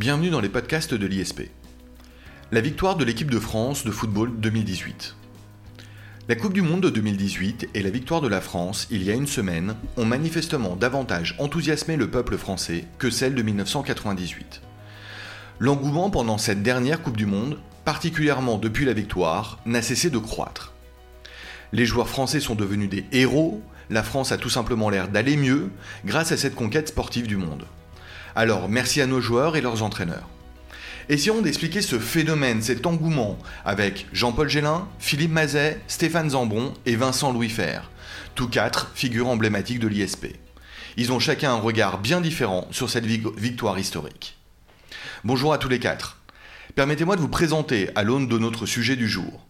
bienvenue dans les podcasts de l'ISP. La victoire de l'équipe de France de football 2018. La Coupe du Monde de 2018 et la victoire de la France, il y a une semaine, ont manifestement davantage enthousiasmé le peuple français que celle de 1998. L'engouement pendant cette dernière Coupe du Monde, particulièrement depuis la victoire, n'a cessé de croître. Les joueurs français sont devenus des héros, la France a tout simplement l'air d'aller mieux grâce à cette conquête sportive du monde. Alors merci à nos joueurs et leurs entraîneurs. Essayons d'expliquer ce phénomène, cet engouement, avec Jean-Paul Gélin, Philippe Mazet, Stéphane Zambon et Vincent Louis Fer, tous quatre figures emblématiques de l'ISP. Ils ont chacun un regard bien différent sur cette victoire historique. Bonjour à tous les quatre. Permettez-moi de vous présenter à l'aune de notre sujet du jour.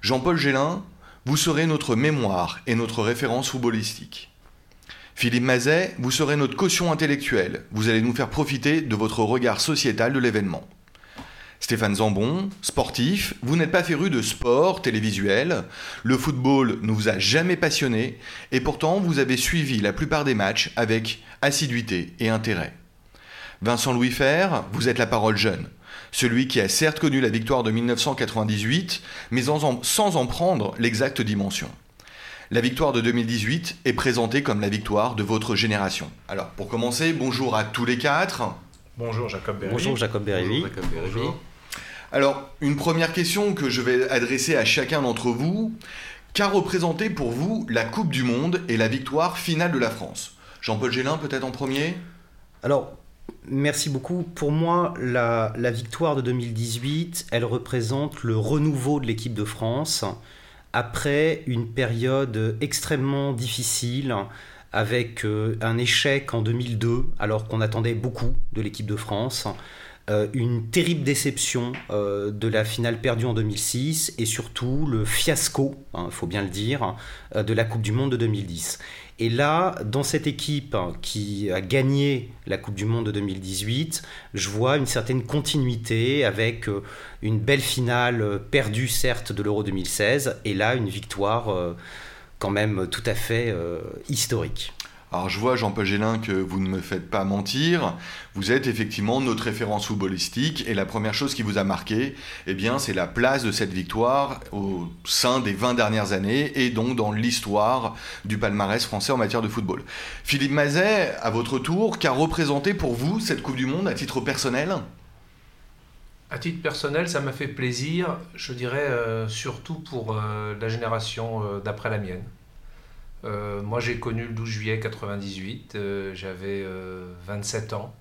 Jean-Paul Gélin, vous serez notre mémoire et notre référence footballistique. Philippe Mazet, vous serez notre caution intellectuelle. Vous allez nous faire profiter de votre regard sociétal de l'événement. Stéphane Zambon, sportif, vous n'êtes pas féru de sport télévisuel, le football ne vous a jamais passionné, et pourtant vous avez suivi la plupart des matchs avec assiduité et intérêt. Vincent Louis Fer, vous êtes la parole jeune, celui qui a certes connu la victoire de 1998, mais sans en prendre l'exacte dimension. La victoire de 2018 est présentée comme la victoire de votre génération. Alors, pour commencer, bonjour à tous les quatre. Bonjour Jacob Berry. Bonjour Jacob Berry. Alors, une première question que je vais adresser à chacun d'entre vous. Qu'a représenté pour vous la Coupe du Monde et la victoire finale de la France? Jean-Paul Gélin, peut-être en premier? Alors, merci beaucoup. Pour moi, la, la, victoire de 2018, elle représente le renouveau de l'équipe de France après une période extrêmement difficile avec euh, un échec en 2002 alors qu'on attendait beaucoup de l'équipe de France, euh, une terrible déception euh, de la finale perdue en 2006 et surtout le fiasco, il hein, faut bien le dire, de la Coupe du Monde de 2010. Et là, dans cette équipe qui a gagné la Coupe du Monde de 2018, je vois une certaine continuité avec euh, une belle finale euh, perdue certes de l'Euro 2016 et là une victoire euh, quand même tout à fait historique. Alors je vois, Jean-Paul Gélin, que vous ne me faites pas mentir. Vous êtes effectivement notre référence footballistique et la première chose qui vous a marqué, eh bien, c'est la place de cette victoire au sein des 20 dernières années et donc dans l'histoire du palmarès français en matière de football. Philippe Mazet, à votre tour, qu'a représenté pour vous cette Coupe du Monde à titre personnel? À titre personnel, ça m'a fait plaisir, je dirais euh, surtout pour euh, la génération euh, d'après la mienne. Euh, moi, j'ai connu le 12 juillet 98, euh, j'avais 27 euh, ans.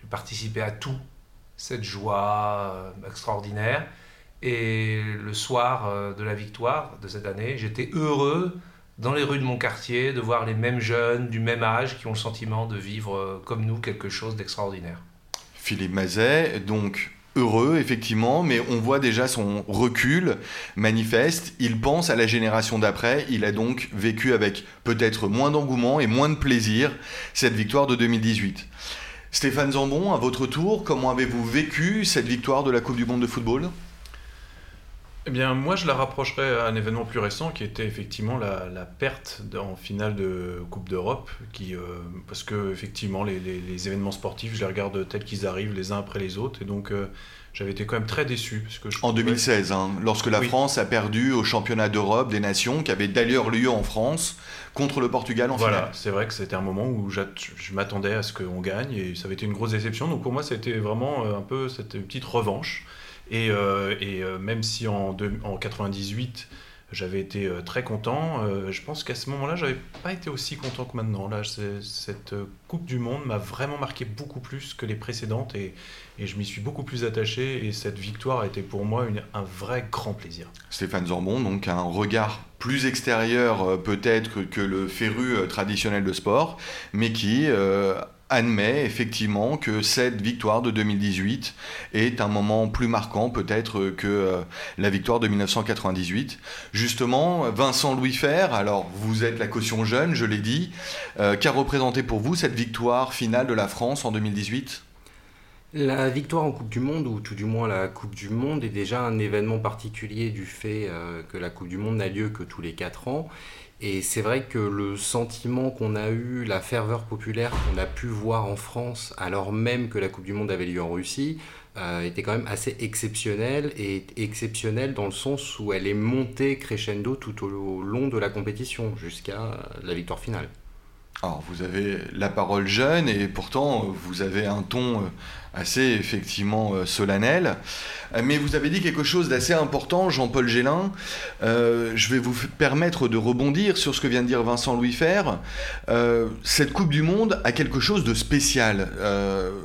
J'ai participé à tout, cette joie extraordinaire. Et le soir de la victoire de cette année, j'étais heureux dans les rues de mon quartier de voir les mêmes jeunes du même âge qui ont le sentiment de vivre comme nous quelque chose d'extraordinaire. Philippe Mazet, donc heureux, effectivement, mais on voit déjà son recul manifeste. Il pense à la génération d'après. Il a donc vécu avec peut-être moins d'engouement et moins de plaisir cette victoire de 2018. Stéphane Zambon, à votre tour, comment avez-vous vécu cette victoire de la Coupe du Monde de football? Eh bien, moi, je la rapprocherais à un événement plus récent qui était effectivement la, perte en finale de Coupe d'Europe. Qui, euh, parce que, effectivement, les, événements sportifs, je les regarde tels qu'ils arrivent les uns après les autres. Et donc, euh, j'avais été quand même très déçu. Parce que en 2016, hein, lorsque la France a perdu au championnat d'Europe des nations, qui avait d'ailleurs lieu en France, contre le Portugal en finale. Voilà, c'est vrai que c'était un moment où je m'attendais à ce qu'on gagne et ça avait été une grosse déception. Donc, pour moi, c'était vraiment euh, un peu cette petite revanche. Et, euh, euh, même si en, en 98, j'avais été euh, très content. je pense qu'à ce moment-là, j'avais pas été aussi content que maintenant. Là, cette Coupe du Monde m'a vraiment marqué beaucoup plus que les précédentes et, et je m'y suis beaucoup plus attaché. Et cette victoire a été pour moi un vrai grand plaisir. Stéphane Zorbon, donc un regard plus extérieur peut-être que, que, le féru traditionnel de sport, mais qui admet effectivement que cette victoire de 2018 est un moment plus marquant peut-être que euh, la victoire de 1998. Justement, Vincent Louis Fer, alors vous êtes la caution jeune, je l'ai dit, euh, qu'a représenté pour vous cette victoire finale de la France en 2018 La victoire en Coupe du Monde, ou tout du moins la Coupe du Monde, est déjà un événement particulier du fait euh, que la Coupe du Monde n'a lieu que tous les 4 ans. Et c'est vrai que le sentiment qu'on a eu, la ferveur populaire qu'on a pu voir en France, alors même que la Coupe du Monde avait lieu en Russie, euh, était quand même assez exceptionnelle et exceptionnelle dans le sens où elle est montée crescendo tout au long de la compétition jusqu'à la victoire finale. Alors vous avez la parole jeune et pourtant vous avez un ton euh, assez effectivement euh, solennel. Mais vous avez dit quelque chose d'assez important, Jean-Paul Gélin. je vais vous permettre de rebondir sur ce que vient de dire Vincent Louis Fer. cette Coupe du Monde a quelque chose de spécial.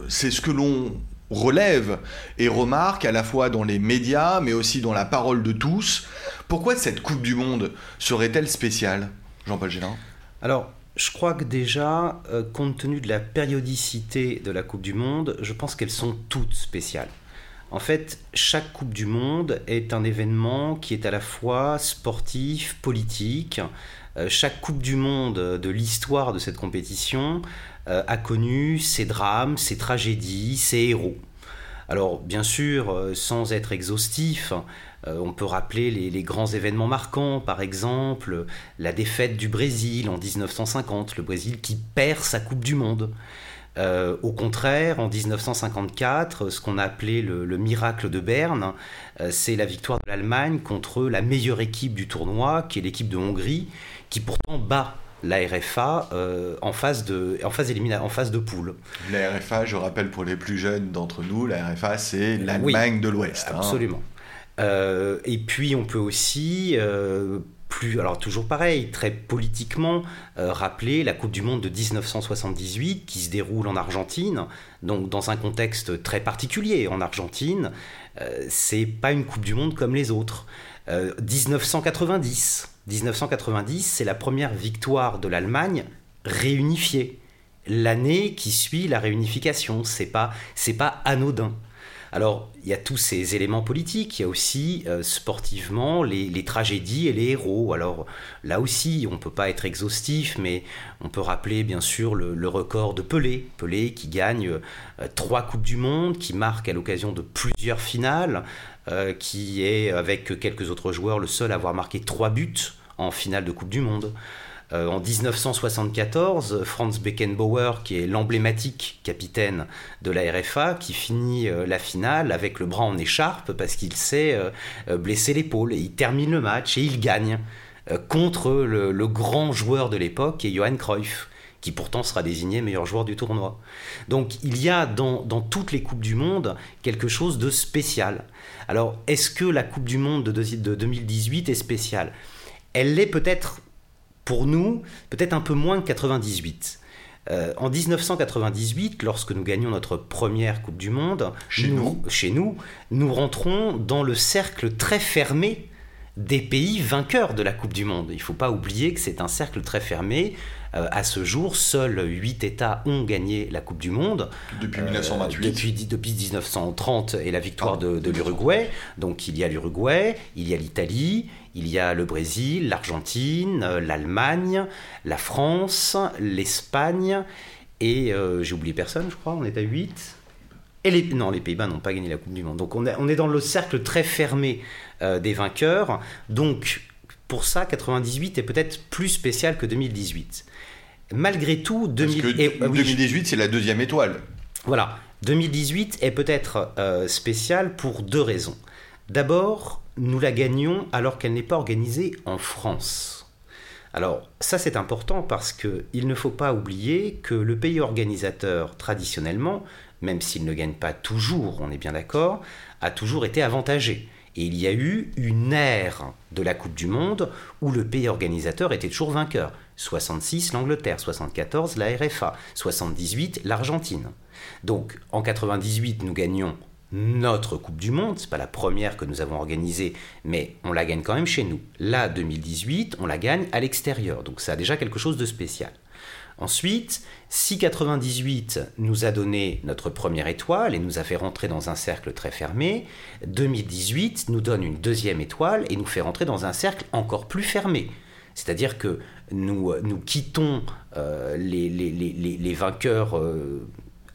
C'est ce que l'on relève et remarque à la fois dans les médias mais aussi dans la parole de tous. Pourquoi cette Coupe du Monde serait-elle spéciale, Jean-Paul Gélin? Alors, je crois que déjà, euh, compte tenu de la périodicité de la Coupe du Monde, je pense qu'elles sont toutes spéciales. En fait, chaque Coupe du Monde est un événement qui est à la fois sportif, politique. Euh, chaque Coupe du Monde de l'histoire de cette compétition euh, a connu ses drames, ses tragédies, ses héros. Alors bien sûr, sans être exhaustif, euh, on peut rappeler les, grands événements marquants, par exemple la défaite du Brésil en 1950, le Brésil qui perd sa Coupe du Monde. au contraire, en 1954, ce qu'on a appelé le, le, miracle de Berne, c'est la victoire de l'Allemagne contre la meilleure équipe du tournoi, qui est l'équipe de Hongrie, qui pourtant bat la RFA euh, en phase de en phase en phase de poule. La RFA, je rappelle pour les plus jeunes d'entre nous, la RFA c'est l'Allemagne de l'Ouest. Hein. Euh, et puis on peut aussi euh, alors toujours pareil, très politiquement, rappeler la Coupe du Monde de 1978 qui se déroule en Argentine, donc dans un contexte très particulier en Argentine. c'est pas une Coupe du Monde comme les autres. 1990 1990, c'est la première victoire de l'Allemagne réunifiée. L'année qui suit la réunification, c'est pas c'est pas anodin. Alors, il y a tous ces éléments politiques, il y a aussi euh, sportivement les, tragédies et les héros. Alors là aussi, on ne peut pas être exhaustif, mais on peut rappeler bien sûr le, record de Pelé. Pelé qui gagne euh, trois Coupes du Monde, qui marque à l'occasion de plusieurs finales, euh, qui est, avec quelques autres joueurs, le seul à avoir marqué trois buts en finale de Coupe du Monde. Euh, en 1974, Franz Beckenbauer, qui est l'emblématique capitaine de la RFA, qui finit euh, la finale avec le bras en écharpe parce qu'il s'est blessé l'épaule. Il termine le match et il gagne contre le, grand joueur de l'époque, Johan Cruyff qui pourtant sera désigné meilleur joueur du tournoi. Donc il y a dans, toutes les Coupes du Monde quelque chose de spécial. Alors est-ce que la Coupe du Monde de, de 2018 est spéciale? Elle l'est peut-être pour nous, peut-être un peu moins que 98. Euh, en 1998, lorsque nous gagnons notre première Coupe du Monde, chez nous, chez nous, nous rentrons dans le cercle très fermé des pays vainqueurs de la Coupe du Monde. Il ne faut pas oublier que c'est un cercle très fermé. Euh, à ce jour, seuls 8 États ont gagné la Coupe du Monde. Depuis 1928 euh, depuis, depuis, 1930 et la victoire ah, de, de l'Uruguay. Donc il y a l'Uruguay, il y a l'Italie, il y a le Brésil, l'Argentine, euh, l'Allemagne, la France, l'Espagne et j'ai oublié personne, je crois, on est à 8. Et les, non, les Pays-Bas n'ont pas gagné la Coupe du Monde. Donc on, on est dans le cercle très fermé euh, des vainqueurs. Donc pour ça, 98 est peut-être plus spécial que 2018. Malgré tout, 2018 c'est la deuxième étoile. Voilà, 2018 est peut-être euh, spécial pour deux raisons. D'abord, nous la gagnons alors qu'elle n'est pas organisée en France. Alors ça c'est important parce qu'il ne faut pas oublier que le pays organisateur traditionnellement, même s'il ne gagne pas toujours, on est bien d'accord, a toujours été avantagé. Et il y a eu une ère de la Coupe du Monde où le pays organisateur était toujours vainqueur. 66 l'Angleterre, 74 la RFA, 78 l'Argentine. Donc en 98 nous gagnons notre Coupe du Monde, c'est pas la première que nous avons organisée, mais on la gagne quand même chez nous. Là 2018, on la gagne à l'extérieur. Donc ça a déjà quelque chose de spécial. Ensuite, si 98 nous a donné notre première étoile et nous a fait rentrer dans un cercle très fermé, 2018 nous donne une deuxième étoile et nous fait rentrer dans un cercle encore plus fermé. C'est-à-dire que nous, nous quittons euh, les, les, vainqueurs euh,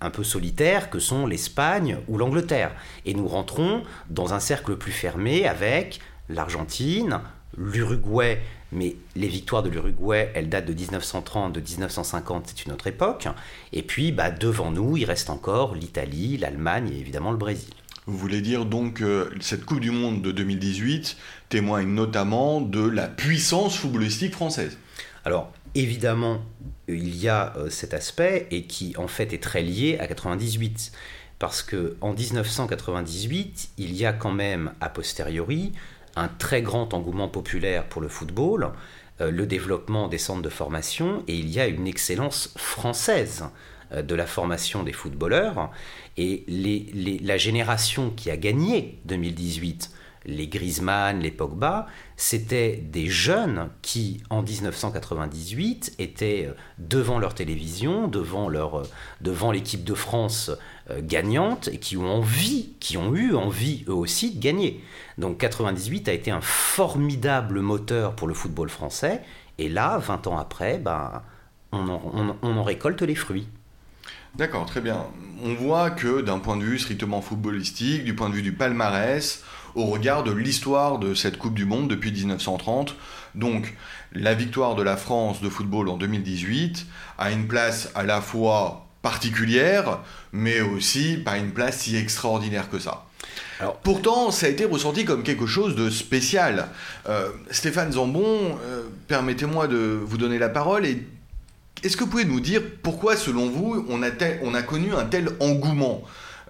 un peu solitaires que sont l'Espagne ou l'Angleterre. Et nous rentrons dans un cercle plus fermé avec l'Argentine, l'Uruguay, mais les victoires de l'Uruguay, elles datent de 1930, de 1950, c'est une autre époque. Et puis, bah, devant nous, il reste encore l'Italie, l'Allemagne et évidemment le Brésil. Vous voulez dire donc que cette Coupe du Monde de 2018 témoigne notamment de la puissance footballistique française? Alors, évidemment, il y a euh, cet aspect et qui en fait est très lié à 98. Parce que en 1998, il y a quand même a posteriori un très grand engouement populaire pour le football, euh, le développement des centres de formation, et il y a une excellence française euh, de la formation des footballeurs. Et la génération qui a gagné 2018, les Griezmann, les Pogba, c'était des jeunes qui, en 1998, étaient euh, devant leur télévision, devant, leur, devant l'équipe de France gagnante, et qui ont envie, qui ont eu envie eux aussi de gagner. Donc 98 a été un formidable moteur pour le football français. Et là, 20 ans après, ben, on, en, récolte les fruits. D'accord, très bien. On voit que d'un point de vue strictement footballistique, du point de vue du palmarès, au regard de l'histoire de cette Coupe du Monde depuis 1930, donc la victoire de la France de football en 2018 a une place à la fois particulière, mais aussi pas une place si extraordinaire que ça. Pourtant, ça a été ressenti comme quelque chose de spécial. Euh, Stéphane Zambon, euh, permettez-moi de vous donner la parole. Et est-ce que vous pouvez nous dire pourquoi, selon vous, on a, on a connu un tel engouement?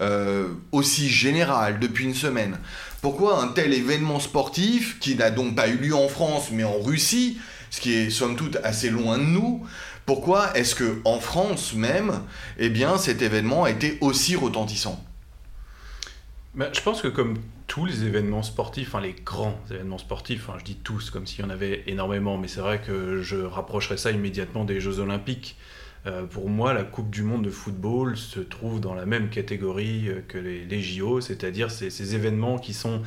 Euh, aussi général depuis une semaine Pourquoi un tel événement sportif, qui n'a donc pas eu lieu en France, mais en Russie, ce qui est somme toute assez loin de nous, pourquoi est-ce que en France même, eh bien, cet événement a été aussi retentissant? Bah, je pense que comme tous les événements sportifs, enfin les grands événements sportifs, je dis tous comme s'il y en avait énormément, mais c'est vrai que je rapprocherais ça immédiatement des Jeux Olympiques. Euh, pour moi, la Coupe du Monde de football se trouve dans la même catégorie euh, que les, JO, c'est-à-dire ces, événements qui sont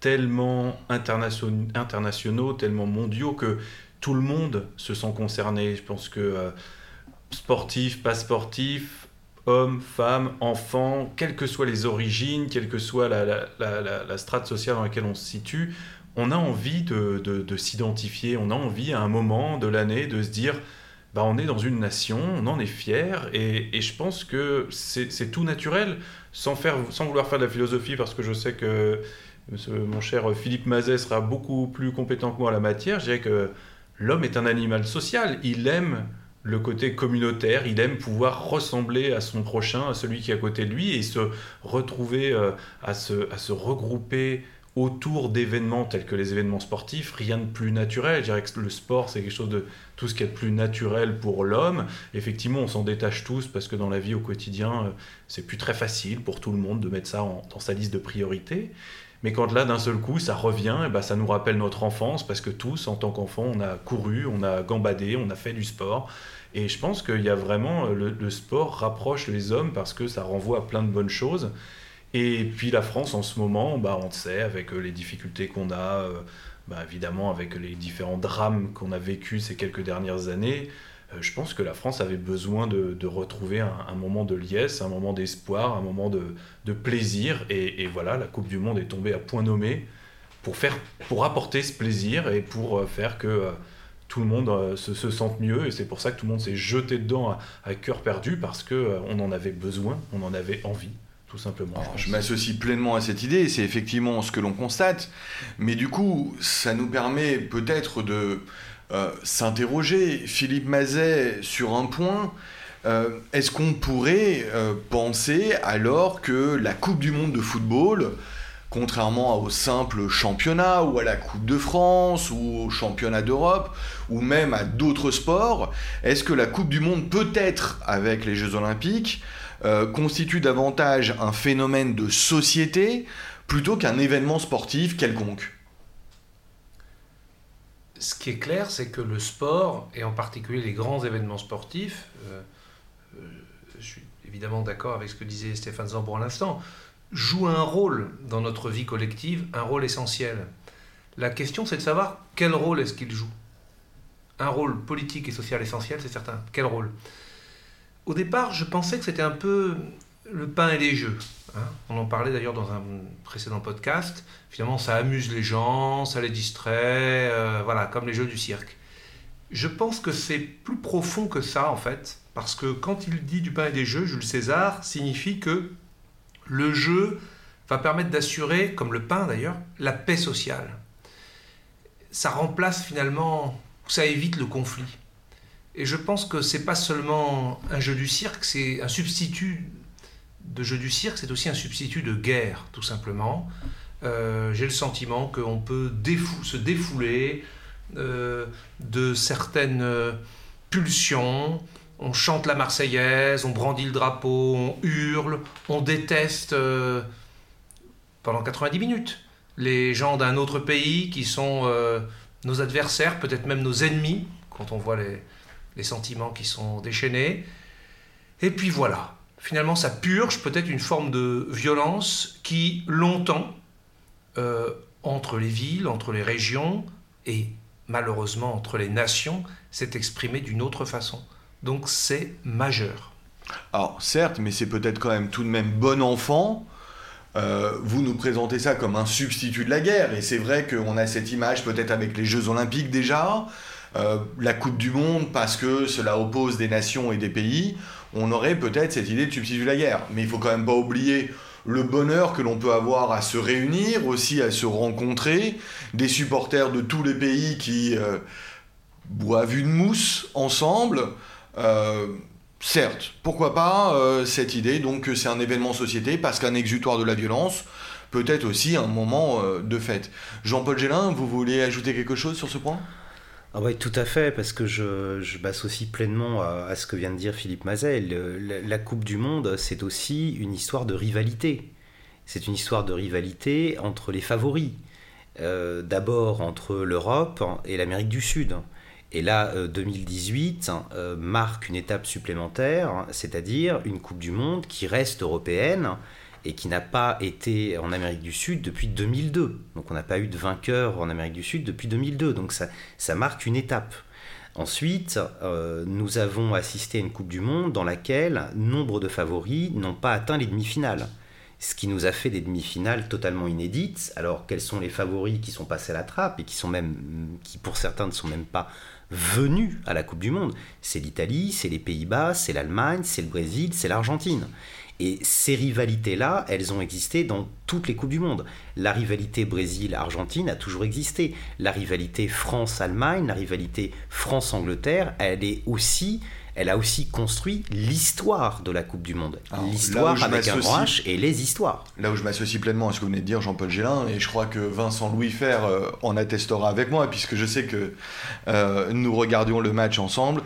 tellement internationaux, tellement mondiaux que tout le monde se sent concerné. Je pense que euh, sportif, pas sportif, hommes, femmes, enfants, quelles que soient les origines, quelle que soit la, strate sociale dans laquelle on se situe, on a envie de, s'identifier, on a envie à un moment de l'année de se dire, bah, on est dans une nation, on en est fier, et, je pense que c'est tout naturel, sans, faire, sans vouloir faire de la philosophie, parce que je sais que mon cher Philippe Mazet sera beaucoup plus compétent que moi en la matière, je dirais que l'homme est un animal social, il aime le côté communautaire, il aime pouvoir ressembler à son prochain, à celui qui est à côté de lui, et se retrouver euh, à, se, à se regrouper autour d'événements tels que les événements sportifs, rien de plus naturel. Je dirais que le sport, c'est quelque chose de tout ce qui est de plus naturel pour l'homme. Effectivement, on s'en détache tous parce que dans la vie au quotidien, euh, c'est plus très facile pour tout le monde de mettre ça dans sa liste de priorités. Mais quand là, d'un seul coup, ça revient, et ben, ça nous rappelle notre enfance, parce que tous, en tant qu'enfants, on a couru, on a gambadé, on a fait du sport. Et je pense qu'il y a vraiment, le, sport rapproche les hommes parce que ça renvoie à plein de bonnes choses. Et puis la France, en ce moment, bah, on le sait, avec euh, les difficultés qu'on a, euh, bah, évidemment avec les différents drames qu'on a vécus ces quelques dernières années, euh, je pense que la France avait besoin de, retrouver un, moment de liesse, un moment d'espoir, un moment de, plaisir. Et, voilà, la Coupe du Monde est tombée à point nommé pour, faire, pour apporter ce plaisir et pour faire que tout le monde se, sente mieux. Et c'est pour ça que tout le monde s'est jeté dedans à, cœur perdu parce qu'on en avait besoin, on en avait envie. Tout simplement. je m'associe pleinement à cette idée, c'est effectivement ce que l'on constate, mais du coup, ça nous permet peut-être de, euh, s'interroger, Philippe Mazet, sur un point. Euh, est-ce qu'on pourrait euh, penser alors que la Coupe du Monde de football, contrairement au simple championnat ou à la Coupe de France ou au championnat d'Europe ou même à d'autres sports, est-ce que la Coupe du Monde peut-être avec les Jeux olympiques constitue davantage un phénomène de société plutôt qu'un événement sportif quelconque ce qui est clair, c'est que le sport, et en particulier les grands événements sportifs, euh, euh, je suis évidemment d'accord avec ce que disait Stéphane Zambo à l'instant, joue un rôle dans notre vie collective, un rôle essentiel. La question, c'est de savoir quel rôle est-ce qu'il joue. Un rôle politique et social essentiel, c'est certain. Quel rôle? Au départ, je pensais que c'était un peu le pain et les jeux. Hein. On en parlait d'ailleurs dans un précédent podcast. Finalement, ça amuse les gens, ça les distrait, euh, voilà, comme les jeux du cirque. Je pense que c'est plus profond que ça, en fait, parce que quand il dit du pain et des jeux, Jules César signifie que le jeu va permettre d'assurer, comme le pain d'ailleurs, la paix sociale. Ça remplace finalement, ça évite le conflit. Et je pense que c'est pas seulement un jeu du cirque, c'est un substitut de jeu du cirque, c'est aussi un substitut de guerre, tout simplement. Euh, j'ai le sentiment qu'on peut se défouler euh, de certaines euh, pulsions. On chante la Marseillaise, on brandit le drapeau, on hurle, on déteste pendant 90 minutes les gens d'un autre pays qui sont nos adversaires, peut-être même nos ennemis, quand on voit les, les sentiments qui sont déchaînés. Et puis voilà, finalement ça purge peut-être une forme de violence qui longtemps, euh, entre les villes, entre les régions et malheureusement entre les nations, s'est exprimée d'une autre façon. Donc c'est majeur. Alors certes, mais c'est peut-être quand même tout de même bon enfant. Euh, vous nous présentez ça comme un substitut de la guerre, et c'est vrai qu'on a cette image peut-être avec les Jeux olympiques déjà, euh, la Coupe du Monde parce que cela oppose des nations et des pays, on aurait peut-être cette idée de substituer la guerre. Mais il faut quand même pas oublier le bonheur que l'on peut avoir à se réunir, aussi à se rencontrer, des supporters de tous les pays qui euh, boivent une mousse ensemble. Euh, certes, pourquoi pas cette idée donc que c'est un événement société parce qu'un exutoire de la violence peut être aussi un moment de fête. Jean-Paul Gélin, vous voulez ajouter quelque chose sur ce point? Ah tout à fait, parce que je, je m'associe pleinement à, ce que vient de dire Philippe Mazel. La, Coupe du Monde, c'est aussi une histoire de rivalité. C'est une histoire de rivalité entre les favoris. Euh, d'abord entre l'Europe et l'Amérique du Sud. Et là, 2018 euh, euh, marque une étape supplémentaire, c'est-à-dire une Coupe du Monde qui reste européenne, et qui n'a pas été en Amérique du Sud depuis 2002. Donc on n'a pas eu de vainqueur en Amérique du Sud depuis 2002. Donc ça, marque une étape. Ensuite, euh, nous avons assisté à une Coupe du Monde dans laquelle nombre de favoris n'ont pas atteint les demi-finales. Ce qui nous a fait des demi-finales totalement inédites. Alors, quels sont les favoris qui sont passés à la trappe et qui qui pour certains ne sont même pas venus à la Coupe du Monde? C'est l'Italie, c'est les Pays-Bas, c'est l'Allemagne, c'est le Brésil, c'est l'Argentine. Et ces rivalités-là, elles ont existé dans toutes les Coupes du Monde. La rivalité Brésil-Argentine a toujours existé. La rivalité France-Allemagne, la rivalité France-Angleterre, elle est aussi elle a aussi construit l'histoire de la Coupe du Monde. L'histoire avec un grand H et les histoires. Là où je m'associe pleinement à ce que vous venez de dire, Jean-Paul Gélin, et je crois que Vincent Louis Fer euh, en attestera avec moi, puisque je sais que euh, nous regardions le match ensemble.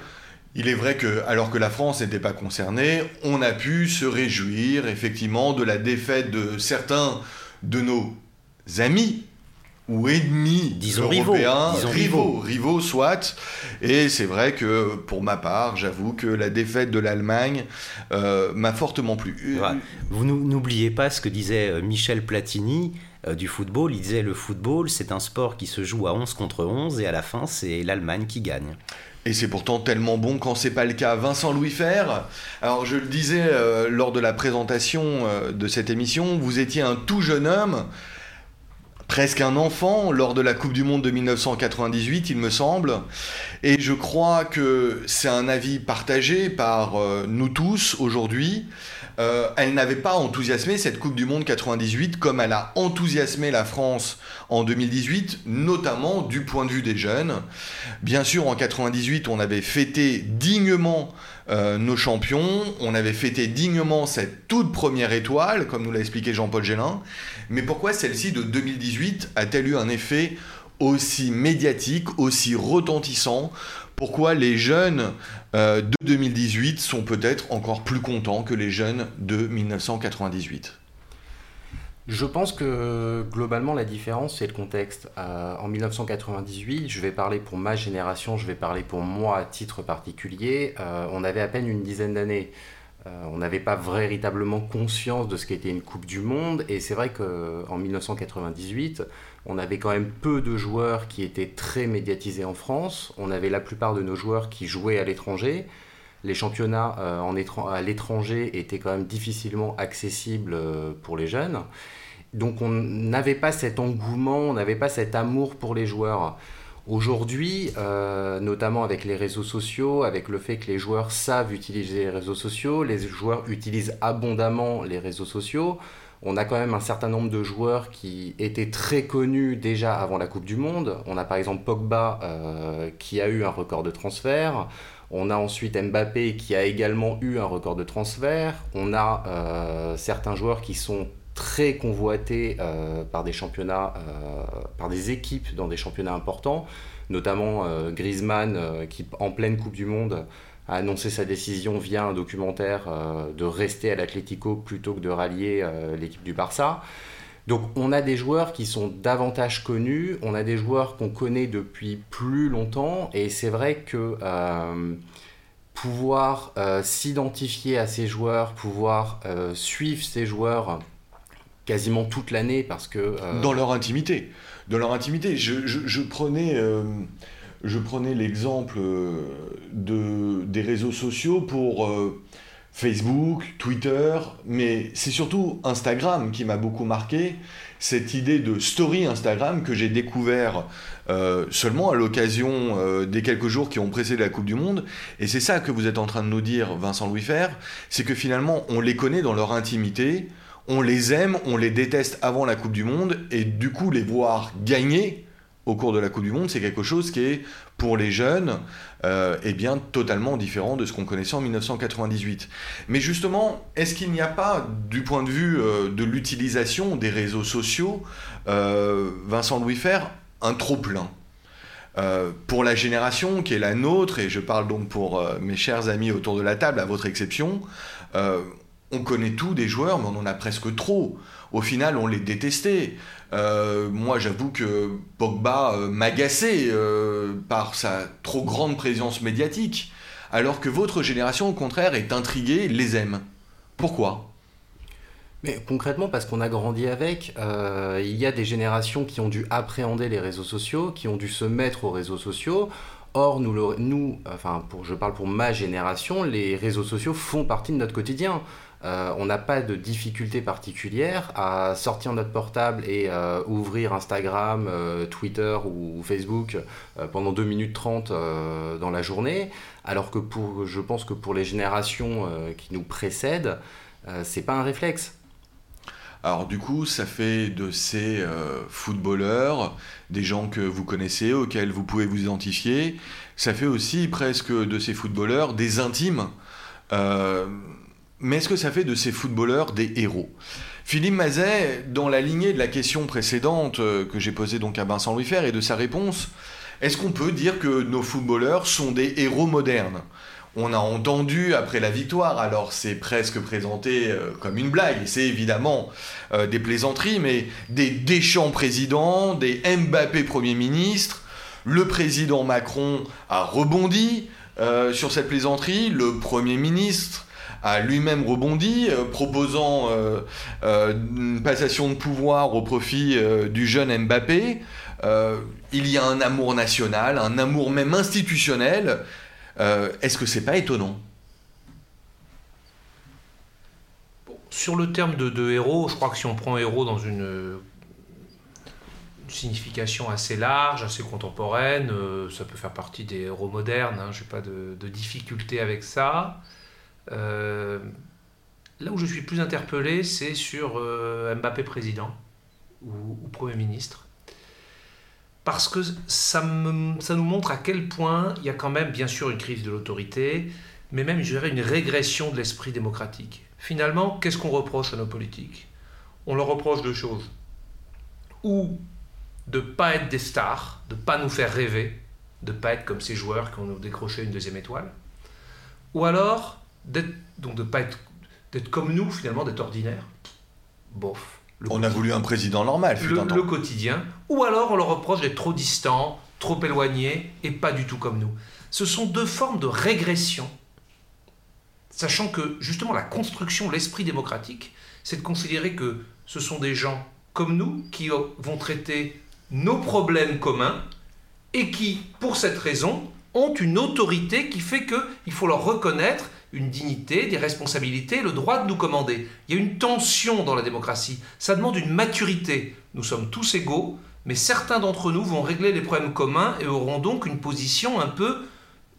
Il est vrai que, alors que la France n'était pas concernée, on a pu se réjouir effectivement de la défaite de certains de nos amis ou ennemis disons européens, rivaux, rivaux, rivaux, soit. Et c'est vrai que pour ma part, j'avoue que la défaite de l'Allemagne euh, m'a fortement plu. Vous n'oubliez pas ce que disait euh, Michel Platini euh, du football. Il disait le football, c'est un sport qui se joue à 11 contre 11 et à la fin, c'est l'Allemagne qui gagne. Et c'est pourtant tellement bon quand c'est pas le cas. Vincent Louis Fer, alors je le disais euh, lors de la présentation euh, de cette émission, vous étiez un tout jeune homme, presque un enfant, lors de la Coupe du Monde de 1998, il me semble. Et je crois que c'est un avis partagé par euh, nous tous aujourd'hui. Euh, elle n'avait pas enthousiasmé cette Coupe du Monde 98 comme elle a enthousiasmé la France en 2018, notamment du point de vue des jeunes. Bien sûr, en 98, on avait fêté dignement euh, nos champions, on avait fêté dignement cette toute première étoile, comme nous l'a expliqué Jean-Paul Gélin. Mais pourquoi celle-ci de 2018 a-t-elle eu un effet aussi médiatique, aussi retentissant pourquoi les jeunes euh, de 2018 sont peut-être encore plus contents que les jeunes de 1998 je pense que globalement la différence c'est le contexte. Euh, en 1998, je vais parler pour ma génération, je vais parler pour moi à titre particulier, euh, on avait à peine une dizaine d'années. on n'avait pas véritablement conscience de ce qu'était une Coupe du Monde et c'est vrai qu'en 1998, on avait quand même peu de joueurs qui étaient très médiatisés en France. On avait la plupart de nos joueurs qui jouaient à l'étranger. les championnats à l'étranger étaient quand même difficilement accessibles pour les jeunes. Donc on n'avait pas cet engouement, on n'avait pas cet amour pour les joueurs. Aujourd'hui, euh, notamment avec les réseaux sociaux, avec le fait que les joueurs savent utiliser les réseaux sociaux, les joueurs utilisent abondamment les réseaux sociaux, on a quand même un certain nombre de joueurs qui étaient très connus déjà avant la Coupe du Monde. On a par exemple Pogba euh, qui a eu un record de transfert. On a ensuite Mbappé qui a également eu un record de transfert. On a euh, certains joueurs qui sont très convoité euh, par des championnats, par des équipes dans des championnats importants, notamment Griezmann qui en pleine Coupe du Monde a annoncé sa décision via un documentaire de rester à l'Atlético plutôt que de rallier l'équipe du Barça. Donc on a des joueurs qui sont davantage connus, on a des joueurs qu'on connaît depuis plus longtemps, et c'est vrai que pouvoir s'identifier à ces joueurs, pouvoir suivre ces joueurs quasiment toute l'année parce que... Euh, Dans leur intimité. Dans leur intimité. Je, prenais... Euh, je prenais l'exemple euh, de, des réseaux sociaux pour Facebook, Twitter, mais c'est surtout Instagram qui m'a beaucoup marqué. Cette idée de story Instagram que j'ai découvert seulement à l'occasion des quelques jours qui ont précédé la Coupe du Monde. Et c'est ça que vous êtes en train de nous dire, Vincent Louis Fer, c'est que finalement on les connaît dans leur intimité on les aime, on les déteste avant la Coupe du Monde, et du coup les voir gagner au cours de la Coupe du Monde, c'est quelque chose qui est, pour les jeunes, euh, eh bien, totalement différent de ce qu'on connaissait en 1998. Mais justement, est-ce qu'il n'y a pas, du point de vue euh, de l'utilisation des réseaux sociaux, euh, Vincent Louis Fer, un trop-plein pour la génération qui est la nôtre, et je parle donc pour mes chers amis autour de la table, à votre exception, on connaît tout des joueurs, mais on en a presque trop. Au final, on les détestait. Euh, moi, j'avoue que Pogba euh, m'agaçait euh, par sa trop grande présence médiatique, alors que votre génération, au contraire, est intriguée, les aime. Pourquoi? Concrètement, parce qu'on a grandi avec, il y a des générations qui ont dû appréhender les réseaux sociaux, qui ont dû se mettre aux réseaux sociaux. Or, nous, enfin, je parle pour ma génération, les réseaux sociaux font partie de notre quotidien. Euh, on n'a pas de difficulté particulière à sortir notre portable et euh, ouvrir Instagram, euh, Twitter ou Facebook pendant 2 minutes 30 dans la journée, alors que pour, je pense que pour les générations qui nous précèdent, c'est pas un réflexe. Alors du coup, ça fait de ces footballeurs des gens que vous connaissez, auxquels vous pouvez vous identifier. Ça fait aussi presque de ces footballeurs des intimes. Mais est-ce que ça fait de ces footballeurs des héros? Philippe Mazet, dans la lignée de la question précédente euh, que j'ai posée donc à Vincent Louis et de sa réponse, est-ce qu'on peut dire que nos footballeurs sont des héros modernes? On a entendu après la victoire, alors c'est presque présenté euh, comme une blague, c'est évidemment euh, des plaisanteries, mais des Deschamps présidents, des Mbappé Premier ministre, le président Macron a rebondi sur cette plaisanterie, le Premier ministre a lui-même rebondi, euh, proposant euh, euh, une passation de pouvoir au profit du jeune Mbappé. il y a un amour national, un amour même institutionnel. Est-ce que c'est pas étonnant? Sur le terme de, héros, je crois que si on prend héros dans une, signification assez large, assez contemporaine, ça peut faire partie des héros modernes, hein, je n'ai pas de, de, difficulté avec ça. Euh, là où je suis plus interpellé, c'est sur euh, Mbappé président ou, Premier ministre. Parce que ça, ça, nous montre à quel point il y a quand même, bien sûr, une crise de l'autorité, mais même, je dirais, une régression de l'esprit démocratique. Finalement, qu'est-ce qu'on reproche à nos politiques? On leur reproche deux choses. Ou de ne pas être des stars, de ne pas nous faire rêver, de ne pas être comme ces joueurs qui ont décroché une deuxième étoile. Ou alors donc de pas être d'être comme nous finalement, d'être ordinaire. Bof. On a voulu un président normal, le, le quotidien. Ou alors on leur reproche d'être trop distant, trop éloigné et pas du tout comme nous. Ce sont deux formes de régression, sachant que justement la construction, l'esprit démocratique, c'est de considérer que ce sont des gens comme nous qui vont traiter nos problèmes communs et qui, pour cette raison, ont une autorité qui fait qu'il faut leur reconnaître une dignité, des responsabilités, le droit de nous commander. Il y a une tension dans la démocratie. Ça demande une maturité. Nous sommes tous égaux, mais certains d'entre nous vont régler les problèmes communs et auront donc une position un peu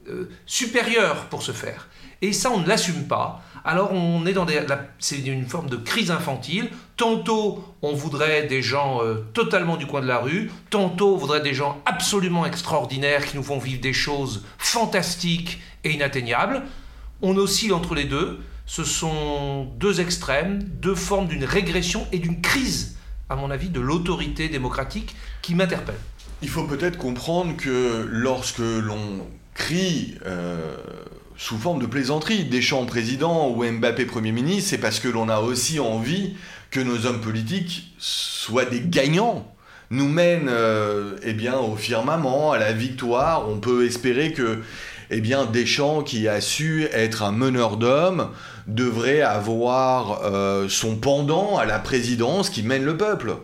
euh, supérieure pour ce faire. Et ça, on ne l'assume pas. Alors on est dans des, c'est une forme de crise infantile. Tantôt, on voudrait des gens euh, totalement du coin de la rue. Tantôt, on voudrait des gens absolument extraordinaires qui nous font vivre des choses fantastiques et inatteignables. On oscille entre les deux. Ce sont deux extrêmes, deux formes d'une régression et d'une crise, à mon avis, de l'autorité démocratique qui m'interpelle. Il faut peut-être comprendre que lorsque l'on crie euh, sous forme de plaisanterie Deschamps président ou Mbappé Premier ministre, c'est parce que l'on a aussi envie que nos hommes politiques soient des gagnants, nous mènent euh, eh au firmament, à la victoire. On peut espérer que eh bien, Deschamps, qui a su être un meneur d'hommes, devrait avoir euh, son pendant à la présidence qui mène le peuple.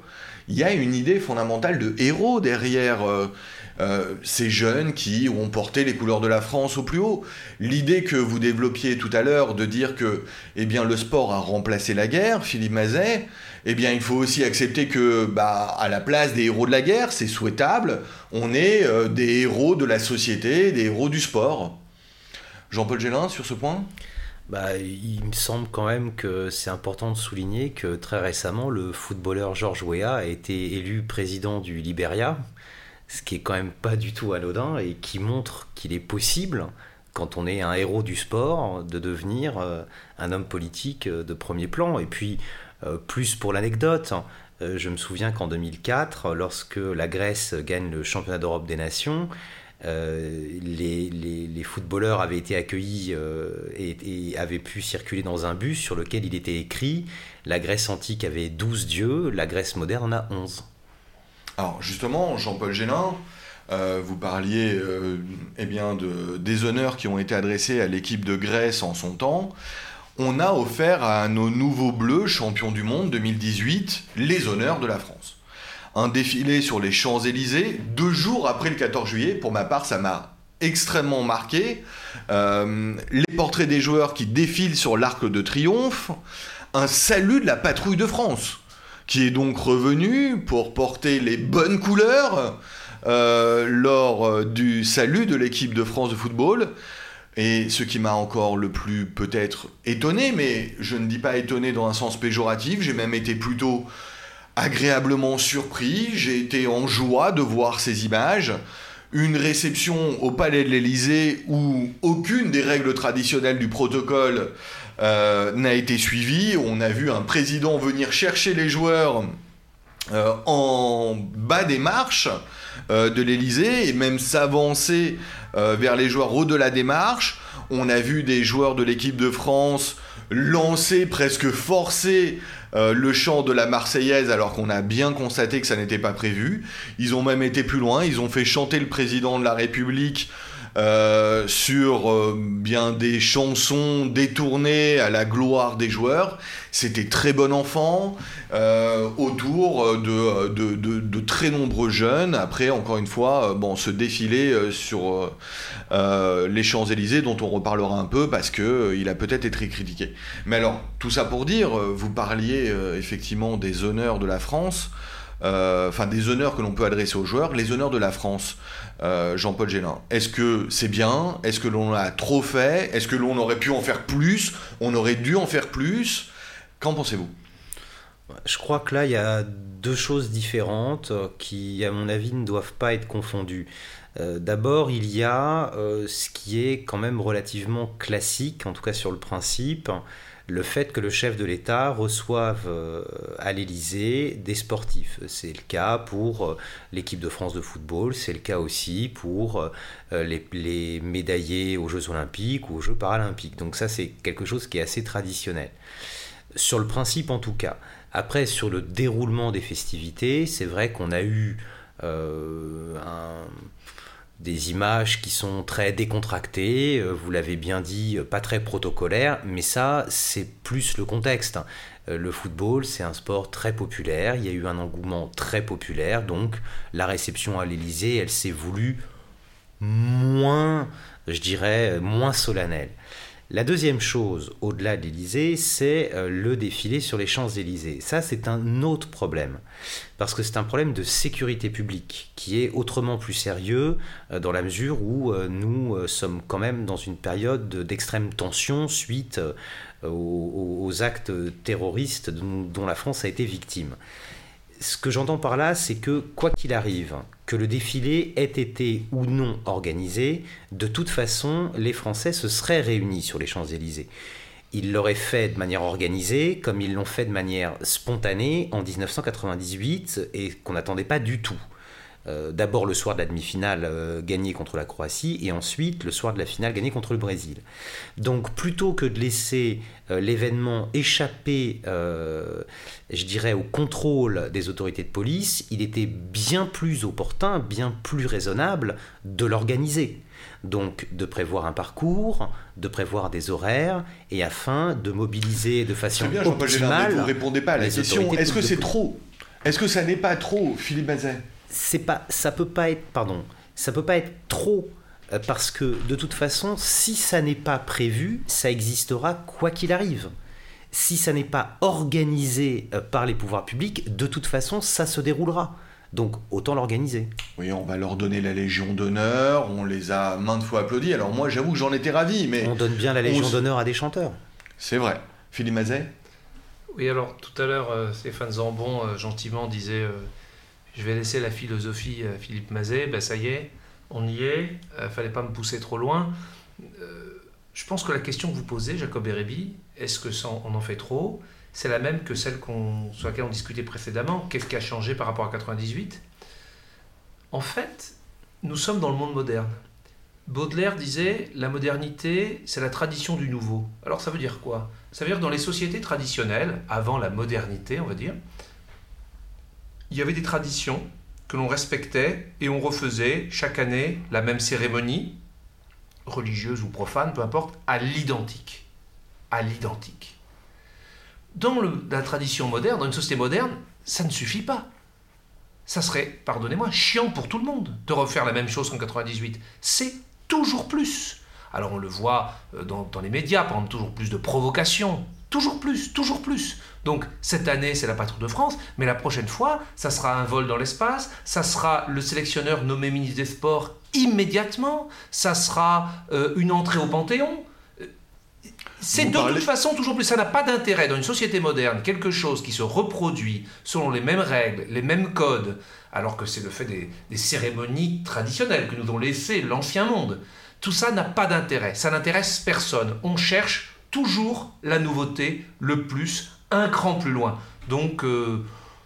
Il y a une idée fondamentale de héros derrière euh, euh, ces jeunes qui ont porté les couleurs de la France au plus haut. L'idée que vous développiez tout à l'heure de dire que eh bien, le sport a remplacé la guerre, Philippe Mazet, eh bien, il faut aussi accepter que, bah, à la place des héros de la guerre, c'est souhaitable, on est euh, des héros de la société, des héros du sport. Jean-Paul Gélin, sur ce point? Bah, il me semble quand même que c'est important de souligner que très récemment, le footballeur Georges Weah a été élu président du Liberia, ce qui est quand même pas du tout anodin et qui montre qu'il est possible, quand on est un héros du sport, de devenir euh, un homme politique euh, de premier plan. Et puis, euh, plus pour l'anecdote, je me souviens qu'en 2004, lorsque la Grèce gagne le championnat d'Europe des Nations, les, footballeurs avaient été accueillis et, et, avaient pu circuler dans un bus sur lequel il était écrit La Grèce antique avait 12 dieux, la Grèce moderne a 11. Alors justement, Jean-Paul Gélin, euh, vous parliez euh, eh des honneurs qui ont été adressés à l'équipe de Grèce en son temps. On a offert à nos nouveaux bleus, champions du monde 2018, les honneurs de la France. Un défilé sur les Champs-Élysées, deux jours après le 14 juillet. Pour ma part, ça m'a extrêmement marqué. Euh, les portraits des joueurs qui défilent sur l'Arc de Triomphe. Un salut de la patrouille de France qui est donc revenu pour porter les bonnes couleurs euh, lors euh, du salut de l'équipe de France de football. Et ce qui m'a encore le plus peut-être étonné, mais je ne dis pas étonné dans un sens péjoratif, j'ai même été plutôt agréablement surpris, j'ai été en joie de voir ces images. Une réception au Palais de l'Élysée où aucune des règles traditionnelles du protocole euh, n'a été suivi. On a vu un président venir chercher les joueurs euh, en bas des marches euh, de l'Elysée et même s'avancer vers les joueurs au-delà des marches. On a vu des joueurs de l'équipe de France lancer, presque forcer le chant de la Marseillaise alors qu'on a bien constaté que ça n'était pas prévu. Ils ont même été plus loin, ils ont fait chanter le président de la République euh, sur euh, bien des chansons détournées à la gloire des joueurs. C'était très bon enfant, euh, autour de, très nombreux jeunes. Après, encore une fois, bon, ce défilé sur les Champs-Élysées, dont on reparlera un peu parce qu'il a peut-être été critiqué. Mais alors, tout ça pour dire, vous parliez effectivement des honneurs de la France. Enfin des honneurs que l'on peut adresser aux joueurs, les honneurs de la France. Euh, Jean-Paul Gélin. Est-ce que c'est bien? Est-ce que l'on a trop fait? Est-ce que l'on aurait pu en faire plus? On aurait dû en faire plus? Qu'en pensez-vous? Je crois que là, il y a deux choses différentes qui, à mon avis, ne doivent pas être confondues. Euh, d'abord, il y a euh, ce qui est quand même relativement classique, en tout cas sur le principe, le fait que le chef de l'État reçoive euh, à l'Élysée des sportifs. C'est le cas pour euh, l'équipe de France de football, c'est le cas aussi pour euh, les, médaillés aux Jeux olympiques ou aux Jeux paralympiques. Donc ça, c'est quelque chose qui est assez traditionnel. Sur le principe en tout cas. Après, sur le déroulement des festivités, c'est vrai qu'on a eu un des images qui sont très décontractées, euh, vous l'avez bien dit, euh, pas très protocolaires, mais ça, c'est plus le contexte. Euh, le football, c'est un sport très populaire, il y a eu un engouement très populaire, donc la réception à l'Elysée, elle s'est voulue moins, je dirais, moins solennel. La deuxième chose, au-delà de c'est euh, le défilé sur les Champs-Élysées. Ça, c'est un autre problème, parce que c'est un problème de sécurité publique, qui est autrement plus sérieux, euh, dans la mesure où euh, nous sommes quand même dans une période d'extrême tension suite aux, actes terroristes dont la France a été victime ce que j'entends par là, c'est que quoi qu'il arrive, que le défilé ait été ou non organisé, de toute façon, les Français se seraient réunis sur les Champs-Élysées. Ils l'auraient fait de manière organisée, comme ils l'ont fait de manière spontanée en 1998 et qu'on n'attendait pas du tout. Euh, d'abord le soir de la demi-finale euh, gagné contre la Croatie et ensuite le soir de la finale gagné contre le Brésil. Donc plutôt que de laisser euh, l'événement échapper, je dirais, au contrôle des autorités de police, il était bien plus opportun, bien plus raisonnable de l'organiser. Donc de prévoir un parcours, de prévoir des horaires, et afin de mobiliser de façon bien, optimale. Vous répondez pas à la question. Est-ce que c'est trop? Est-ce que ça n'est pas trop, Philippe Bazin c'est pas, ça peut pas être, pardon, ça peut pas être trop euh, parce que de toute façon, si ça n'est pas prévu, ça existera quoi qu'il arrive. Si ça n'est pas organisé euh, par les pouvoirs publics, de toute façon, ça se déroulera. Donc autant l'organiser. Oui, on va leur donner la Légion d'honneur, on les a maintes fois applaudis. Alors moi, j'avoue que j'en étais ravi, mais... On donne bien la Légion d'honneur à des chanteurs. C'est vrai. Philippe Mazet? Oui, alors tout à l'heure, euh, Stéphane Zambon gentiment disait je vais laisser la philosophie à Philippe Mazet, ben ça y est, on y est, euh, fallait pas me pousser trop loin. Euh, je pense que la question que vous posez, Jacob Erebi, est-ce que on en fait trop? C'est la même que celle qu'on, sur laquelle on discutait précédemment. Qu'est-ce qui a changé par rapport à 98 En fait, nous sommes dans le monde moderne. Baudelaire disait la modernité, c'est la tradition du nouveau. Alors ça veut dire quoi? Ça veut dire que dans les sociétés traditionnelles, avant la modernité, on va dire, il y avait des traditions que l'on respectait et on refaisait chaque année la même cérémonie, religieuse ou profane, peu importe, à l'identique. À l'identique. Dans la tradition moderne, dans une société moderne, ça ne suffit pas. Ça serait, pardonnez-moi, chiant pour tout le monde de refaire la même chose qu'en 98. C'est toujours plus. Alors on le voit euh, dans, dans les médias, par exemple, toujours plus de provocations, toujours plus, toujours plus. Donc cette année, c'est la patrouille de France, mais la prochaine fois, ça sera un vol dans l'espace, ça sera le sélectionneur nommé ministre des Sports immédiatement, ça sera euh, une entrée au Panthéon. C'est de toute façon toujours plus. Ça n'a pas d'intérêt dans une société moderne, quelque chose qui se reproduit selon les mêmes règles, les mêmes codes, alors que c'est le fait des, des cérémonies traditionnelles que nous avons laissées l'ancien monde. Tout ça n'a pas d'intérêt, ça n'intéresse personne. On cherche toujours la nouveauté le plus un cran plus loin. Donc, euh,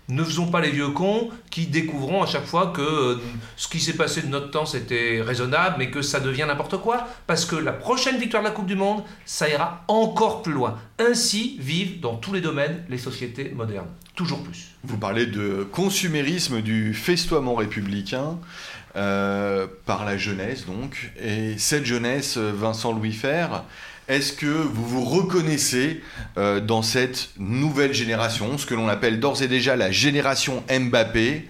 ne faisons pas les vieux cons qui découvront à chaque fois que euh, ce qui s'est passé de notre temps c'était raisonnable, mais que ça devient n'importe quoi, parce que la prochaine victoire de la Coupe du Monde, ça ira encore plus loin. Ainsi vivent dans tous les domaines les sociétés modernes, toujours plus. Vous parlez de consumérisme, du festoiement républicain. Euh, par la jeunesse donc, et cette jeunesse, Vincent Louis Fer, est-ce que vous vous reconnaissez euh, dans cette nouvelle génération, ce que l'on appelle d'ores et déjà la génération Mbappé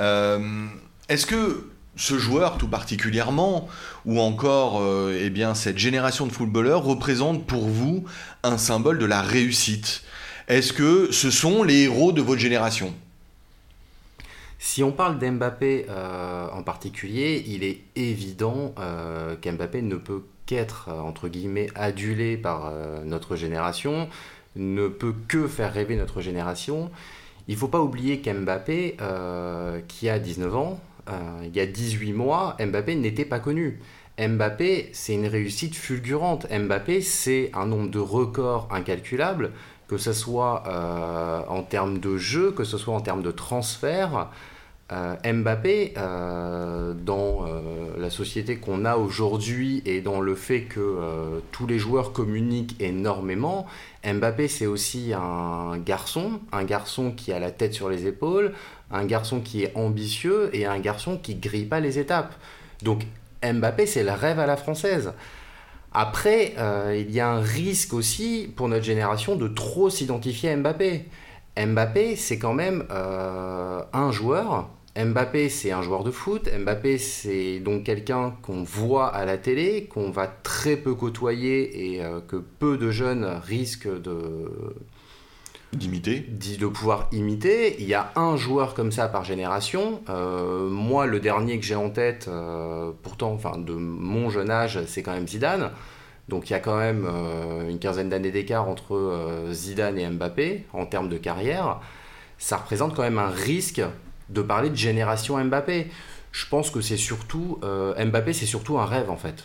euh, Est-ce que ce joueur tout particulièrement, ou encore euh, eh bien, cette génération de footballeurs représente pour vous un symbole de la réussite? Est-ce que ce sont les héros de votre génération? Si on parle d'Mbappé en particulier, il est évident qu'Mbappé ne peut être euh, entre guillemets adulé par euh, notre génération, ne peut que faire rêver notre génération. Il faut pas oublier qu'Mbappé, euh, qui a 19 ans, il y a 18 mois, Mbappé n'était pas connu. Mbappé, c'est une réussite fulgurante. Mbappé, c'est un nombre de records incalculables, que ce soit en termes de jeu, que ce soit en termes de transfert. Euh, Mbappé, euh, dans euh, la société qu'on a aujourd'hui et dans le fait que tous les joueurs communiquent énormément, Mbappé c'est aussi un garçon, un garçon qui a la tête sur les épaules, un garçon qui est ambitieux et un garçon qui grille pas les étapes. Donc Mbappé c'est le rêve à la française. Après, il y a un risque aussi pour notre génération de trop s'identifier à Mbappé. Mbappé, c'est quand même un joueur Mbappé, c'est un joueur de foot. Mbappé, c'est donc quelqu'un qu'on voit à la télé, qu'on va très peu côtoyer et euh, que peu de jeunes risquent de d'imiter. De pouvoir imiter. Il y a un joueur comme ça par génération. Euh, moi le dernier que j'ai en tête euh, pourtant enfin de mon jeune âge c'est quand même Zidane. Donc il y a quand même une quinzaine d'années d'écart entre Zidane et Mbappé en termes de carrière. Ça représente quand même un risque de parler de génération Mbappé. Je pense que c'est surtout euh, Mbappé, c'est surtout un rêve en fait.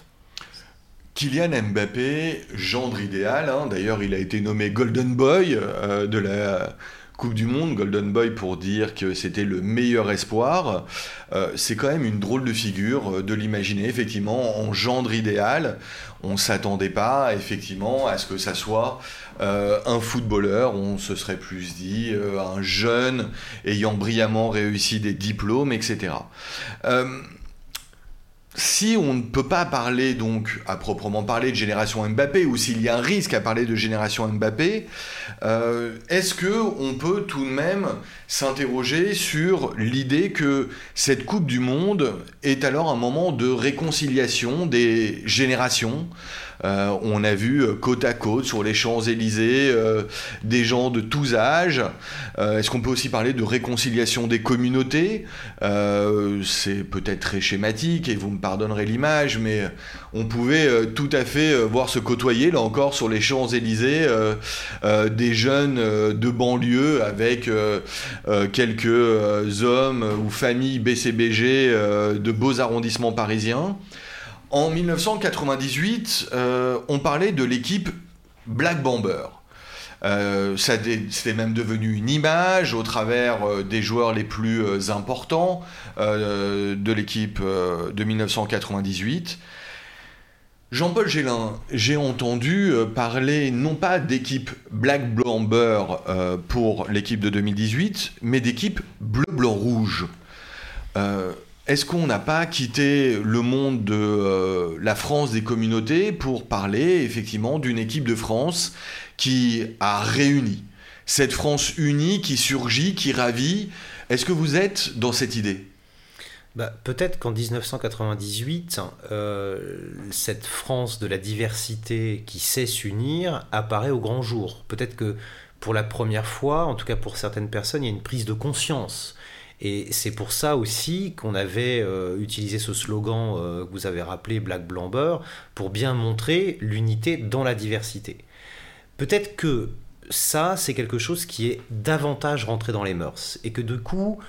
Kylian Mbappé, gendre idéal. Hein. D'ailleurs, il a été nommé Golden Boy euh, de la Coupe du Monde, Golden Boy pour dire que c'était le meilleur espoir. Euh, c'est quand même une drôle de figure de l'imaginer effectivement en gendre idéal. On s'attendait pas effectivement à ce que ça soit euh, un footballeur, on se serait plus dit euh, un jeune ayant brillamment réussi des diplômes, etc. si on ne peut pas parler donc à proprement parler de génération Mbappé ou s'il y a un risque à parler de génération Mbappé, est-ce que on peut tout de même s'interroger sur l'idée que cette Coupe du Monde est alors un moment de réconciliation des générations euh, on a vu euh, côte à côte sur les Champs-Élysées euh, des gens de tous âges. Est-ce qu'on peut aussi parler de réconciliation des communautés? C'est peut-être très schématique et vous me pardonnerez l'image, mais on pouvait tout à fait voir se côtoyer, là encore, sur les Champs-Élysées, des jeunes de banlieue avec quelques hommes ou familles BCBG de beaux arrondissements parisiens. En 1998, euh, on parlait de l'équipe Black Bomber. Euh, c'était même devenu une image au travers euh, des joueurs les plus importants de l'équipe de 1998. Jean-Paul Gélin, j'ai entendu parler non pas d'équipe Black Bomber pour l'équipe de 2018, mais d'équipe bleu-blanc-rouge. Est-ce qu'on n'a pas quitté le monde de euh, la France des communautés pour parler effectivement d'une équipe de France qui a réuni cette France unie qui surgit, qui ravit? Est-ce que vous êtes dans cette idée? Bah, Peut-être qu'en 1998, euh, cette France de la diversité qui sait s'unir apparaît au grand jour. Peut-être que pour la première fois, en tout cas pour certaines personnes, il y a une prise de conscience et c'est pour ça aussi qu'on avait euh, utilisé ce slogan euh, que vous avez rappelé, Black Blamber, pour bien montrer l'unité dans la diversité. Peut-être que ça, c'est quelque chose qui est davantage rentré dans les mœurs. Et que du coup,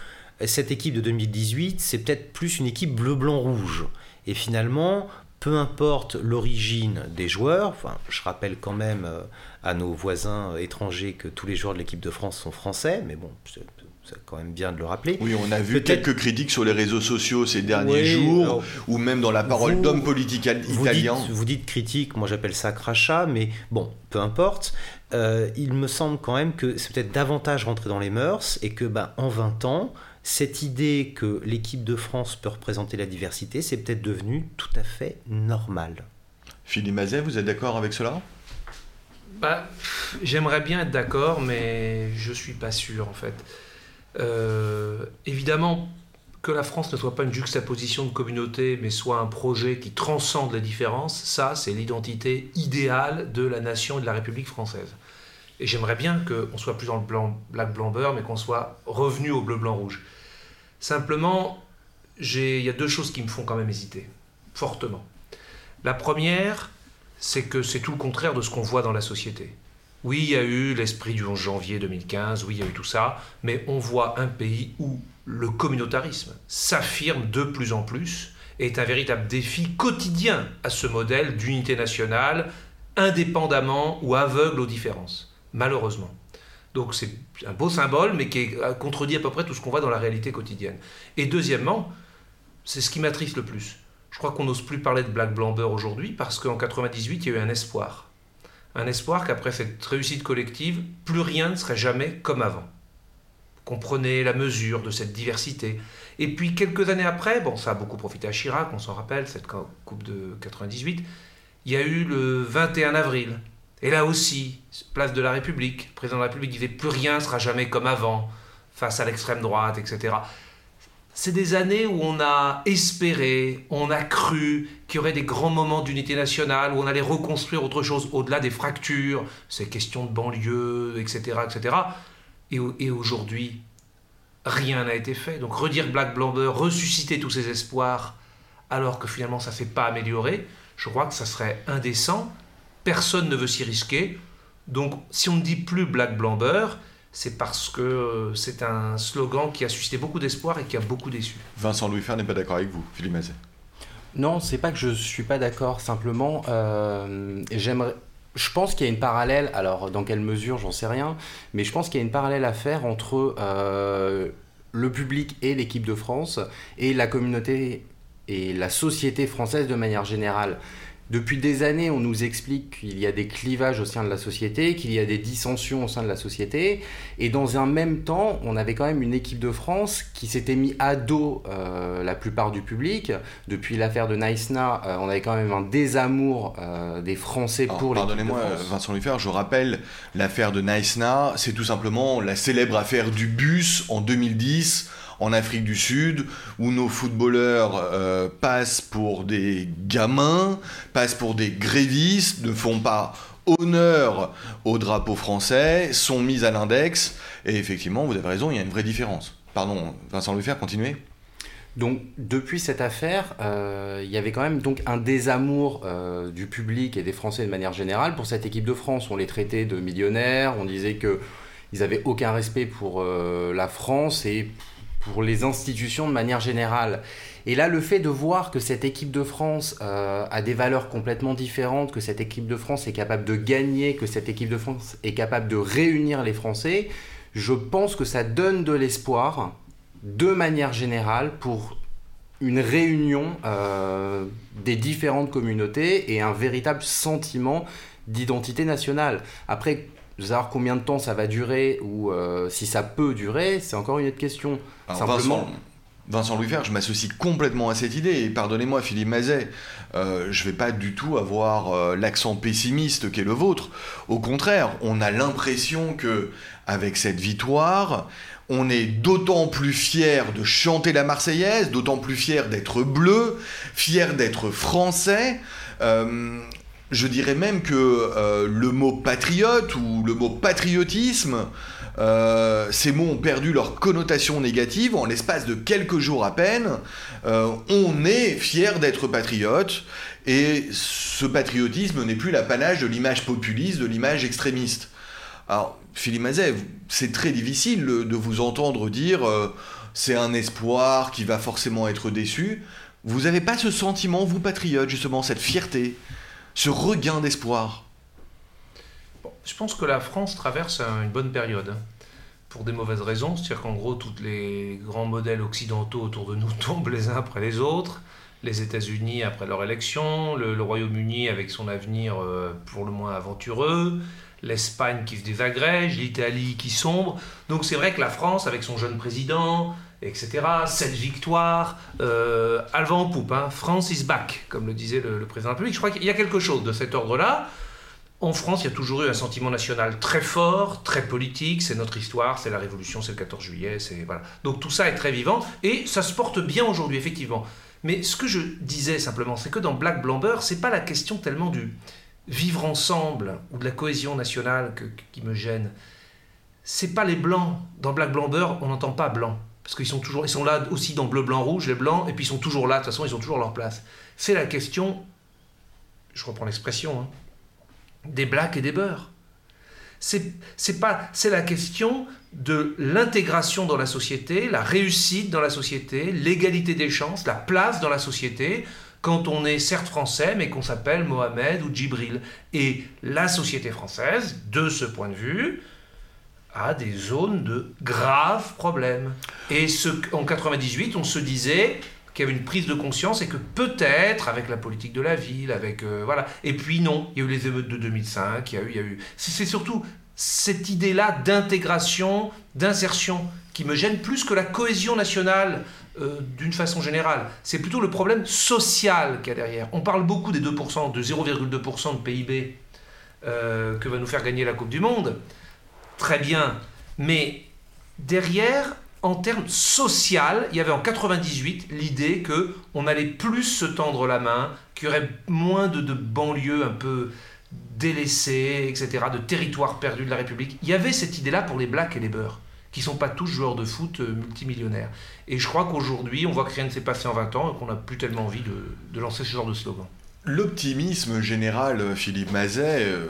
cette équipe de 2018, c'est peut-être plus une équipe bleu-blanc-rouge. Et finalement, peu importe l'origine des joueurs, enfin, je rappelle quand même euh, à nos voisins étrangers que tous les joueurs de l'équipe de France sont français, mais bon, c'est quand même bien de le rappeler. Oui, on a vu quelques critiques sur les réseaux sociaux ces derniers jours, ou même dans la parole d'hommes politiques italiens. Vous dites, critique, moi j'appelle ça crachat, mais bon, peu importe. Euh, il me semble quand même que c'est peut-être davantage rentré dans les mœurs et que ben, en 20 ans, cette idée que l'équipe de France peut représenter la diversité, c'est peut-être devenu tout à fait normal. Philippe Mazet, vous êtes d'accord avec cela? Bah, J'aimerais bien être d'accord, mais je suis pas sûr en fait. Euh, évidemment, que la France ne soit pas une juxtaposition de communauté, mais soit un projet qui transcende les différences, ça, c'est l'identité idéale de la nation et de la République française. Et j'aimerais bien qu'on soit plus dans le blanc, black blanc beurre, mais qu'on soit revenu au bleu blanc rouge. Simplement, il y a deux choses qui me font quand même hésiter, fortement. La première, c'est que c'est tout le contraire de ce qu'on voit dans la société. Oui, il y a eu l'esprit du 11 janvier 2015, oui, il y a eu tout ça, mais on voit un pays où le communautarisme s'affirme de plus en plus et est un véritable défi quotidien à ce modèle d'unité nationale, indépendamment ou aveugle aux différences, malheureusement. Donc c'est un beau symbole, mais qui contredit à peu près tout ce qu'on voit dans la réalité quotidienne. Et deuxièmement, c'est ce qui m'attriste le plus. Je crois qu'on n'ose plus parler de Black Blamber aujourd'hui parce qu'en 98, il y a eu un espoir un espoir qu'après cette réussite collective, plus rien ne serait jamais comme avant. Comprenez la mesure de cette diversité. Et puis quelques années après, bon, ça a beaucoup profité à Chirac, on s'en rappelle, cette Coupe de 98, il y a eu le 21 avril. Et là aussi, place de la République, le président de la République disait plus rien ne sera jamais comme avant, face à l'extrême droite, etc. c'est des années où on a espéré, on a cru qu'il y aurait des grands moments d'unité nationale, où on allait reconstruire autre chose au-delà des fractures, ces questions de banlieue, etc. etc. Et, aujourd'hui, rien n'a été fait. Donc redire Black Blamber, ressusciter tous ces espoirs, alors que finalement ça ne s'est pas amélioré, je crois que ça serait indécent. Personne ne veut s'y risquer. Donc si on ne dit plus Black Blamber, c'est parce que euh, c'est un slogan qui a suscité beaucoup d'espoir et qui a beaucoup déçu. Vincent Louis Fer n'est pas d'accord avec vous, Philippe Mazet. Non, c'est pas que je suis pas d'accord. Simplement, euh, j'aimerais. Je pense qu'il y a une parallèle. Alors, dans quelle mesure, j'en sais rien. Mais je pense qu'il y a une parallèle à faire entre euh, le public et l'équipe de France et la communauté et la société française de manière générale. Depuis des années, on nous explique qu'il y a des clivages au sein de la société, qu'il y a des dissensions au sein de la société. Et dans un même temps, on avait quand même une équipe de France qui s'était mis à dos euh, la plupart du public. Depuis l'affaire de Naïsna, euh, on avait quand même un désamour euh, des Français pour l'équipe Pardonnez-moi, Vincent Lefebvre, je rappelle, l'affaire de Naïsna, c'est tout simplement la célèbre affaire du bus en 2010 en Afrique du Sud, où nos footballeurs euh, passent pour des gamins, passent pour des grévistes, ne font pas honneur au drapeau français, sont mis à l'index, et effectivement, vous avez raison, il y a une vraie différence. Pardon, Vincent Lefer, continuez. Donc depuis cette affaire, euh, il y avait quand même donc un désamour euh, du public et des Français de manière générale pour cette équipe de France. On les traitait de millionnaires, on disait que ils avaient aucun respect pour la France et pour les institutions de manière générale. Et là, le fait de voir que cette équipe de France euh, a des valeurs complètement différentes, que cette équipe de France est capable de gagner, que cette équipe de France est capable de réunir les Français, je pense que ça donne de l'espoir, de manière générale, pour une réunion euh, des différentes communautés et un véritable sentiment d'identité nationale. Après, savoir combien de temps ça va durer ou euh, si ça peut durer, c'est encore une autre question. Simplement... Vincent, Louis je m'associe complètement à cette idée. Et pardonnez-moi, Philippe Mazet, euh, je ne vais pas du tout avoir euh, l'accent pessimiste qu'est le vôtre. Au contraire, on a l'impression que, avec cette victoire, on est d'autant plus fier de chanter la Marseillaise, d'autant plus fier d'être bleu, fier d'être français. Je dirais même que euh, le mot patriote ou le mot patriotisme, euh, ces mots ont perdu leur connotation négative en l'espace de quelques jours à peine. Euh, on est fier d'être patriote et ce patriotisme n'est plus l'apanage de l'image populiste, de l'image extrémiste. Alors, Philippe Mazet, c'est très difficile de vous entendre dire c'est un espoir qui va forcément être déçu. Vous n'avez pas ce sentiment, vous patriote, justement, cette fierté? Ce regain d'espoir Je pense que la France traverse une bonne période hein, pour des mauvaises raisons, c'est-à-dire qu'en gros, tous les grands modèles occidentaux autour de nous tombent les uns après les autres. Les États-Unis après leur élection, le, Royaume-Uni avec son avenir euh, pour le moins aventureux, l'Espagne qui se désagrège, l'Italie qui sombre. Donc c'est vrai que la France, avec son jeune président, etc. Cette victoire, euh, va en poupe. Hein. France is back, comme le disait le, président de la République. Je crois qu'il y a quelque chose de cet ordre-là. En France, il y a toujours eu un sentiment national très fort, très politique. C'est notre histoire, c'est la Révolution, c'est le 14 juillet. C'est voilà. Donc tout ça est très vivant et ça se porte bien aujourd'hui, effectivement. Mais ce que je disais simplement, c'est que dans Black Blamber, c'est pas la question tellement du vivre ensemble ou de la cohésion nationale qui me gêne. C'est pas les blancs. Dans Black Blamber, on n'entend pas blanc parce qu'ils sont toujours, ils sont là aussi dans bleu, blanc, rouge, les blancs, et puis ils sont toujours là, de toute façon, ils ont toujours leur place. C'est la question, je reprends l'expression, hein, des blacks et des beurs. C'est, pas, c'est la question de l'intégration dans la société, la réussite dans la société, l'égalité des chances, la place dans la société, quand on est certes français, mais qu'on s'appelle Mohamed ou Djibril. Et la société française, de ce point de vue, à des zones de graves problèmes. Et en 98, on se disait qu'il y avait une prise de conscience et que peut-être avec la politique de la ville, avec euh, voilà. Et puis non, il y a eu les émeutes de 2005, il y a eu, il y a eu. C'est surtout cette idée-là d'intégration, d'insertion qui me gêne plus que la cohésion nationale euh, d'une façon générale. C'est plutôt le problème social qu'il y a derrière. On parle beaucoup des 2%, de 0,2% de PIB euh, que va nous faire gagner la Coupe du Monde très bien, mais derrière, en termes social, il y avait en 98 l'idée que on allait plus se tendre la main, qu'il y aurait moins de, banlieues un peu délaissées, etc., de territoires perdus de la République. Il y avait cette idée-là pour les blacks et les beurs, qui sont pas tous joueurs de foot euh, multimillionnaires. Et je crois qu'aujourd'hui, on voit que rien ne s'est passé en 20 ans et qu'on n'a plus tellement envie de, de, lancer ce genre de slogan. L'optimisme général, Philippe Mazet, euh,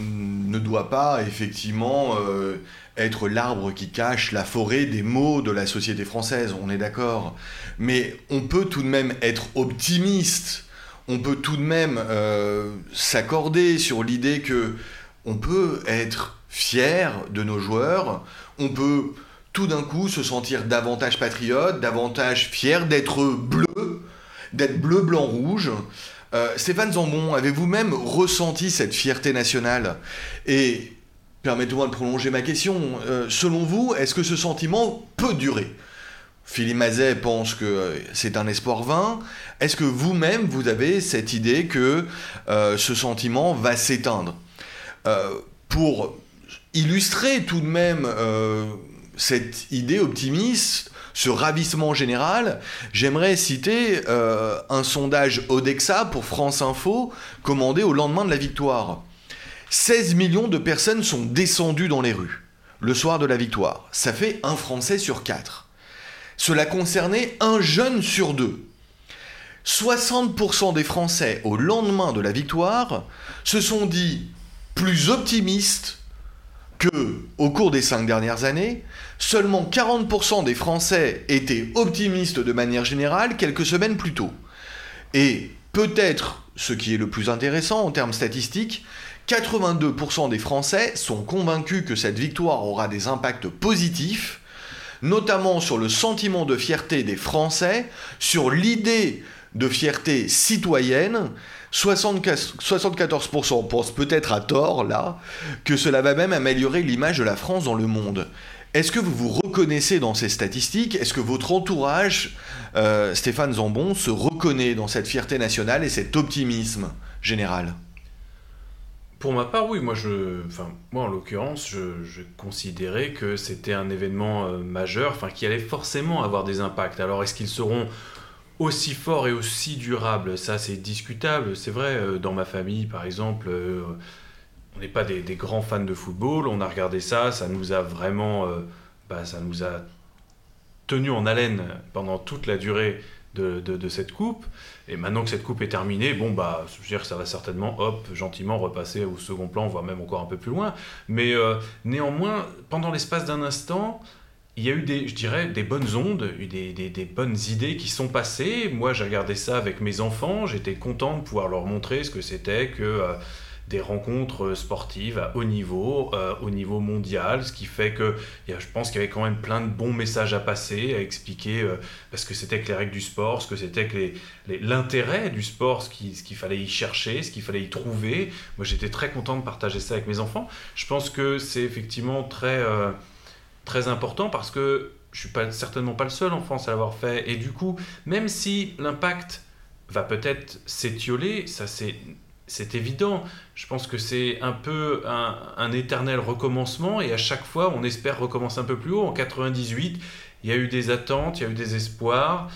ne doit pas effectivement euh, être l'arbre qui cache la forêt des maux de la société française, on est d'accord. Mais on peut tout de même être optimiste, on peut tout de même euh, s'accorder sur l'idée que on peut être fier de nos joueurs, on peut tout d'un coup se sentir davantage patriote, davantage fier d'être bleu, d'être bleu, blanc, rouge. Euh, Stéphane Zambon, avez-vous même ressenti cette fierté nationale? Et permettez-moi de prolonger ma question. Euh, selon vous, est-ce que ce sentiment peut durer? Philippe Mazet pense que euh, c'est un espoir vain. Est-ce que vous-même, vous avez cette idée que ce sentiment va s'éteindre? Pour illustrer tout de même cette idée optimiste, ce ravissement général, j'aimerais citer euh, un sondage Odexa pour France Info commandé au lendemain de la victoire. 16 millions de personnes sont descendues dans les rues le soir de la victoire. Ça fait un Français sur quatre. Cela concernait un jeune sur deux. 60% des Français, au lendemain de la victoire, se sont dit plus optimistes que, au cours des cinq dernières années, seulement 40% des Français étaient optimistes de manière générale quelques semaines plus tôt. Et peut-être, ce qui est le plus intéressant en termes statistiques, 82% des Français sont convaincus que cette victoire aura des impacts positifs, notamment sur le sentiment de fierté des Français, sur l'idée de fierté citoyenne, 74% pensent peut-être à tort, là, que cela va même améliorer l'image de la France dans le monde. Est-ce que vous vous reconnaissez dans ces statistiques? Est-ce que votre entourage, euh, Stéphane Zambon, se reconnaît dans cette fierté nationale et cet optimisme général? Pour ma part, oui, moi, en l'occurrence, je, considérais que c'était un événement euh, majeur, enfin, qui allait forcément avoir des impacts. Alors, est-ce qu'ils seront aussi fort et aussi durable, ça c'est discutable. C'est vrai, euh, dans ma famille par exemple, euh, on n'est pas des, grands fans de football, on a regardé ça, ça nous a vraiment, euh, bah, ça nous a tenu en haleine pendant toute la durée de, cette coupe. Et maintenant que cette coupe est terminée, bon bah, je veux dire que ça va certainement, hop, gentiment repasser au second plan, voire même encore un peu plus loin. Mais néanmoins, pendant l'espace d'un instant, il y a eu des, je dirais, des bonnes ondes, des, des, bonnes idées qui sont passées. Moi, j'ai regardé ça avec mes enfants. J'étais content de pouvoir leur montrer ce que c'était que euh, des rencontres sportives à haut niveau, euh, au niveau mondial, ce qui fait que je pense qu'il y avait quand même plein de bons messages à passer, à expliquer euh, ce que c'était que les règles du sport, ce que c'était que l'intérêt du sport, ce qu'il ce qu'il fallait y chercher, ce qu'il fallait y trouver. Moi, j'étais très content de partager ça avec mes enfants. Je pense que c'est effectivement très très important parce que je suis pas, certainement pas le seul en France à l'avoir fait. Et du coup, même si l'impact va peut-être s'étioler, ça c'est c'est évident. Je pense que c'est un peu un, éternel recommencement et à chaque fois, on espère recommencer un peu plus haut. En 98, il y a eu des attentes, il y a eu des espoirs.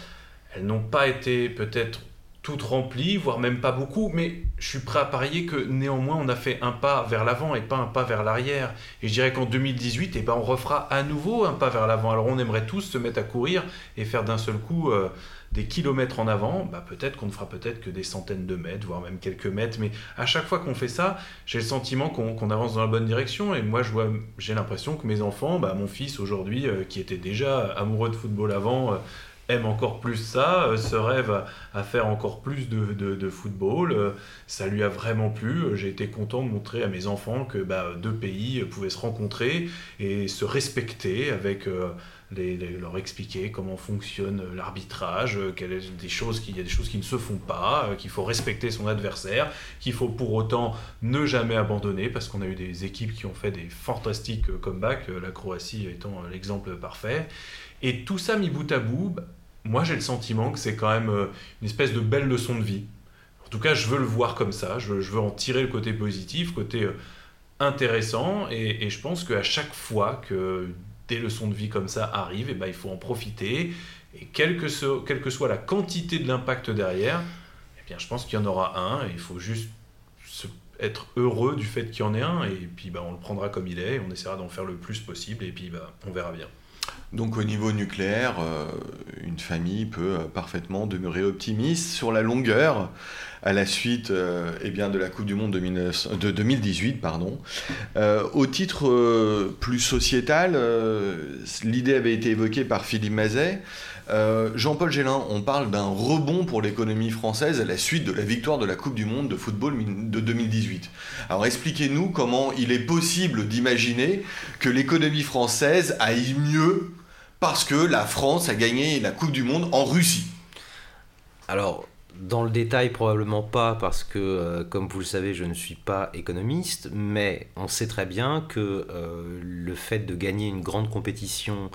Elles n'ont pas été peut-être toutes remplies, voire même pas beaucoup, mais je suis prêt à parier que néanmoins on a fait un pas vers l'avant et pas un pas vers l'arrière. Et je dirais qu'en 2018, eh ben, on refera à nouveau un pas vers l'avant. Alors on aimerait tous se mettre à courir et faire d'un seul coup euh, des kilomètres en avant. Bah, peut-être qu'on ne fera peut-être que des centaines de mètres, voire même quelques mètres, mais à chaque fois qu'on fait ça, j'ai le sentiment qu'on avance dans la bonne direction. Et moi, j'ai l'impression que mes enfants, bah, mon fils aujourd'hui, euh, qui était déjà amoureux de football avant, euh, aime encore plus ça, euh, se rêve à, faire encore plus de, football. Euh, ça lui a vraiment plu. J'ai été content de montrer à mes enfants que bah, deux pays pouvaient se rencontrer et se respecter avec... Euh, les, leur expliquer comment fonctionne l'arbitrage, qu'il y a des choses qui ne se font pas, qu'il faut respecter son adversaire, qu'il faut pour autant ne jamais abandonner, parce qu'on a eu des équipes qui ont fait des fantastiques comebacks, la Croatie étant l'exemple parfait. Et tout ça mis bout à bout, bah, moi j'ai le sentiment que c'est quand même euh, une espèce de belle leçon de vie. En tout cas, je veux le voir comme ça, je, veux en tirer le côté positif, côté euh, intéressant, et, je pense qu'à chaque fois que des leçons de vie comme ça arrivent, et ben, il faut en profiter. Et quelle que, soit la quantité de l'impact derrière, eh bien, je pense qu'il y en aura un, et il faut juste être heureux du fait qu'il y en ait un, et puis bah, on le prendra comme il est, et on essaiera d'en faire le plus possible, et puis bah, on verra bien. Donc au niveau nucléaire, euh, une famille peut euh, parfaitement demeurer optimiste sur la longueur à la suite euh, eh bien, de la Coupe du Monde de, 2018. Pardon. au titre plus sociétal, l'idée avait été évoquée par Philippe Mazet. Jean-Paul Gélin, on parle d'un rebond pour l'économie française à la suite de la victoire de la Coupe du Monde de football de 2018. Alors expliquez-nous comment il est possible d'imaginer que l'économie française aille mieux parce que la France a gagné la Coupe du Monde en Russie. Alors, dans le détail, probablement pas, parce que, euh, comme vous le savez, je ne suis pas économiste, mais on sait très bien que euh, le fait de gagner une grande compétition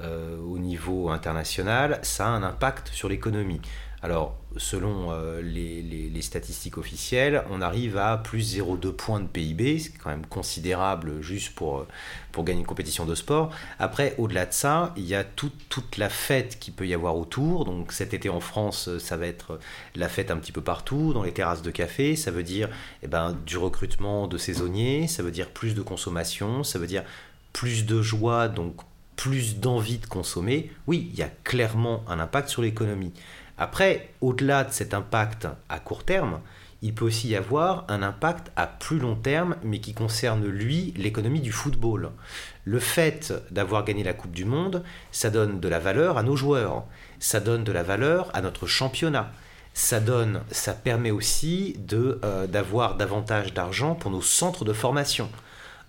euh, au niveau international, ça a un impact sur l'économie. Alors, selon euh, les, statistiques officielles, on arrive à plus 0,2 points de PIB, c'est quand même considérable juste pour, pour gagner une compétition de sport. Après, au-delà de ça, il y a toute la fête qu'il peut y avoir autour. Donc cet été en France, ça va être la fête un petit peu partout, dans les terrasses de café. Ça veut dire eh ben, du recrutement de saisonniers, ça veut dire plus de consommation, ça veut dire plus de joie, donc plus d'envie de consommer. Oui, il y a clairement un impact sur l'économie. Après, au-delà de cet impact à court terme, il peut aussi y avoir un impact à plus long terme, mais qui concerne, lui, l'économie du football. Le fait d'avoir gagné la Coupe du Monde, ça donne de la valeur à nos joueurs, ça donne de la valeur à notre championnat. Ça donne, ça permet aussi euh, d'avoir davantage d'argent pour nos centres de formation.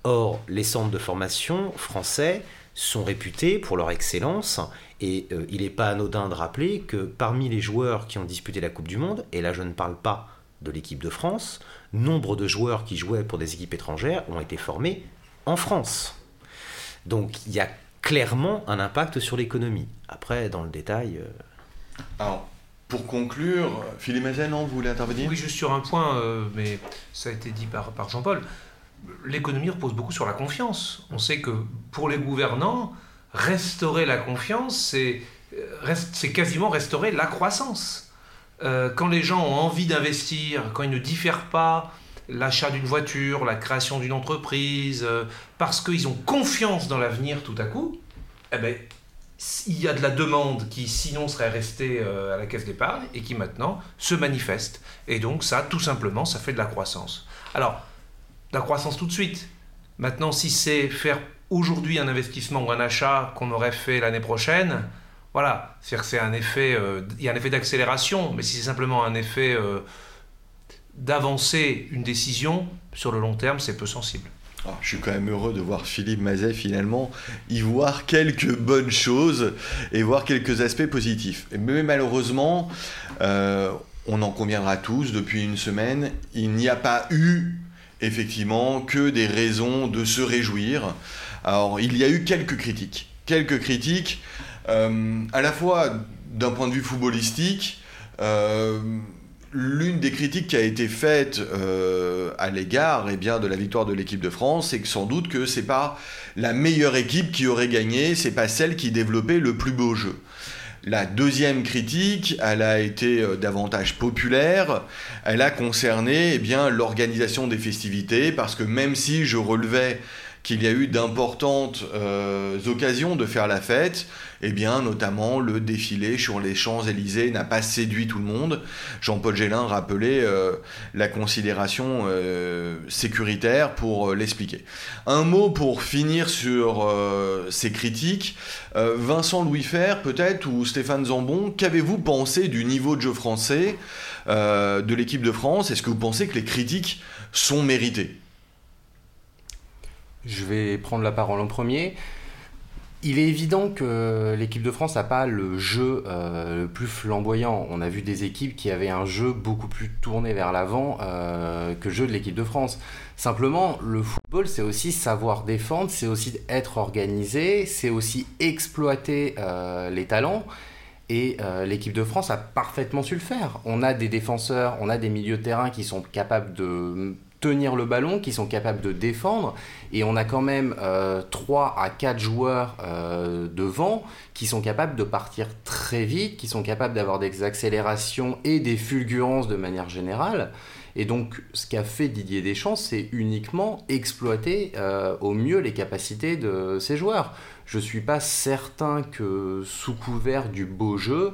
Or, les centres de formation français sont réputés pour leur excellence et euh, il n'est pas anodin de rappeler que parmi les joueurs qui ont disputé la Coupe du Monde, et là je ne parle pas de l'équipe de France, nombre de joueurs qui jouaient pour des équipes étrangères ont été formés en France. Donc il y a clairement un impact sur l'économie. Après, dans le détail... Euh, Alors, pour conclure, Philippe Mazen, vous voulez intervenir? Oui, juste sur un point, euh, mais ça a été dit par, par Jean-Paul. L'économie repose beaucoup sur la confiance. On sait que pour les gouvernants, restaurer la confiance, c'est, euh, quasiment restaurer la croissance. Euh, quand les gens ont envie d'investir, quand ils ne diffèrent pas l'achat d'une voiture, la création d'une entreprise, euh, parce qu'ils ont confiance dans l'avenir tout à coup, eh ben, il y a de la demande qui sinon serait restée à la caisse d'épargne et qui maintenant se manifeste. Et donc ça, tout simplement, ça fait de la croissance. Alors, la croissance tout de suite. Maintenant, si c'est faire aujourd'hui un investissement ou un achat qu'on aurait fait l'année prochaine, voilà, cest c'est un effet, euh, il y a un effet d'accélération, mais si c'est simplement un effet euh, d'avancer une décision, sur le long terme, c'est peu sensible. Ah, je suis quand même heureux de voir Philippe Mazet finalement y voir quelques bonnes choses et voir quelques aspects positifs. Mais malheureusement, euh, on en conviendra tous, depuis une semaine, il n'y a pas eu effectivement que des raisons de se réjouir. Alors, il y a eu quelques critiques. Quelques critiques, euh, à la fois d'un point de vue footballistique, euh, l'une des critiques qui a été faite euh, à l'égard eh de la victoire de l'équipe de France, c'est que sans doute que c'est pas la meilleure équipe qui aurait gagné, c'est pas celle qui développait le plus beau jeu. La deuxième critique, elle a été davantage populaire. Elle a concerné eh bien l'organisation des festivités parce que même si je relevais qu'il y a eu d'importantes euh, occasions de faire la fête, et eh bien notamment le défilé sur les Champs-Élysées n'a pas séduit tout le monde. Jean-Paul Gélin rappelait euh, la considération euh, sécuritaire pour l'expliquer. Un mot pour finir sur ces critiques. Vincent Louis Fer peut-être ou Stéphane Zambon, qu'avez-vous pensé du niveau de jeu français de l'équipe de France? Est-ce que vous pensez que les critiques sont méritées? Je vais prendre la parole en premier. Il est évident que l'équipe de France n'a pas le jeu euh, le plus flamboyant. On a vu des équipes qui avaient un jeu beaucoup plus tourné vers l'avant euh, que le jeu de l'équipe de France. Simplement, le football, c'est aussi savoir défendre, c'est aussi être organisé, c'est aussi exploiter euh, les talents. Et l'équipe de France a parfaitement su le faire. On a des défenseurs, on a des milieux de terrain qui sont capables de tenir le ballon, qui sont capables de défendre. Et on a quand même 3 à 4 joueurs devant qui sont capables de partir très vite, qui sont capables d'avoir des accélérations et des fulgurances de manière générale. Et donc, ce qu'a fait Didier Deschamps, c'est uniquement exploiter euh, au mieux les capacités de ses joueurs. Je ne suis pas certain que, sous couvert du beau jeu,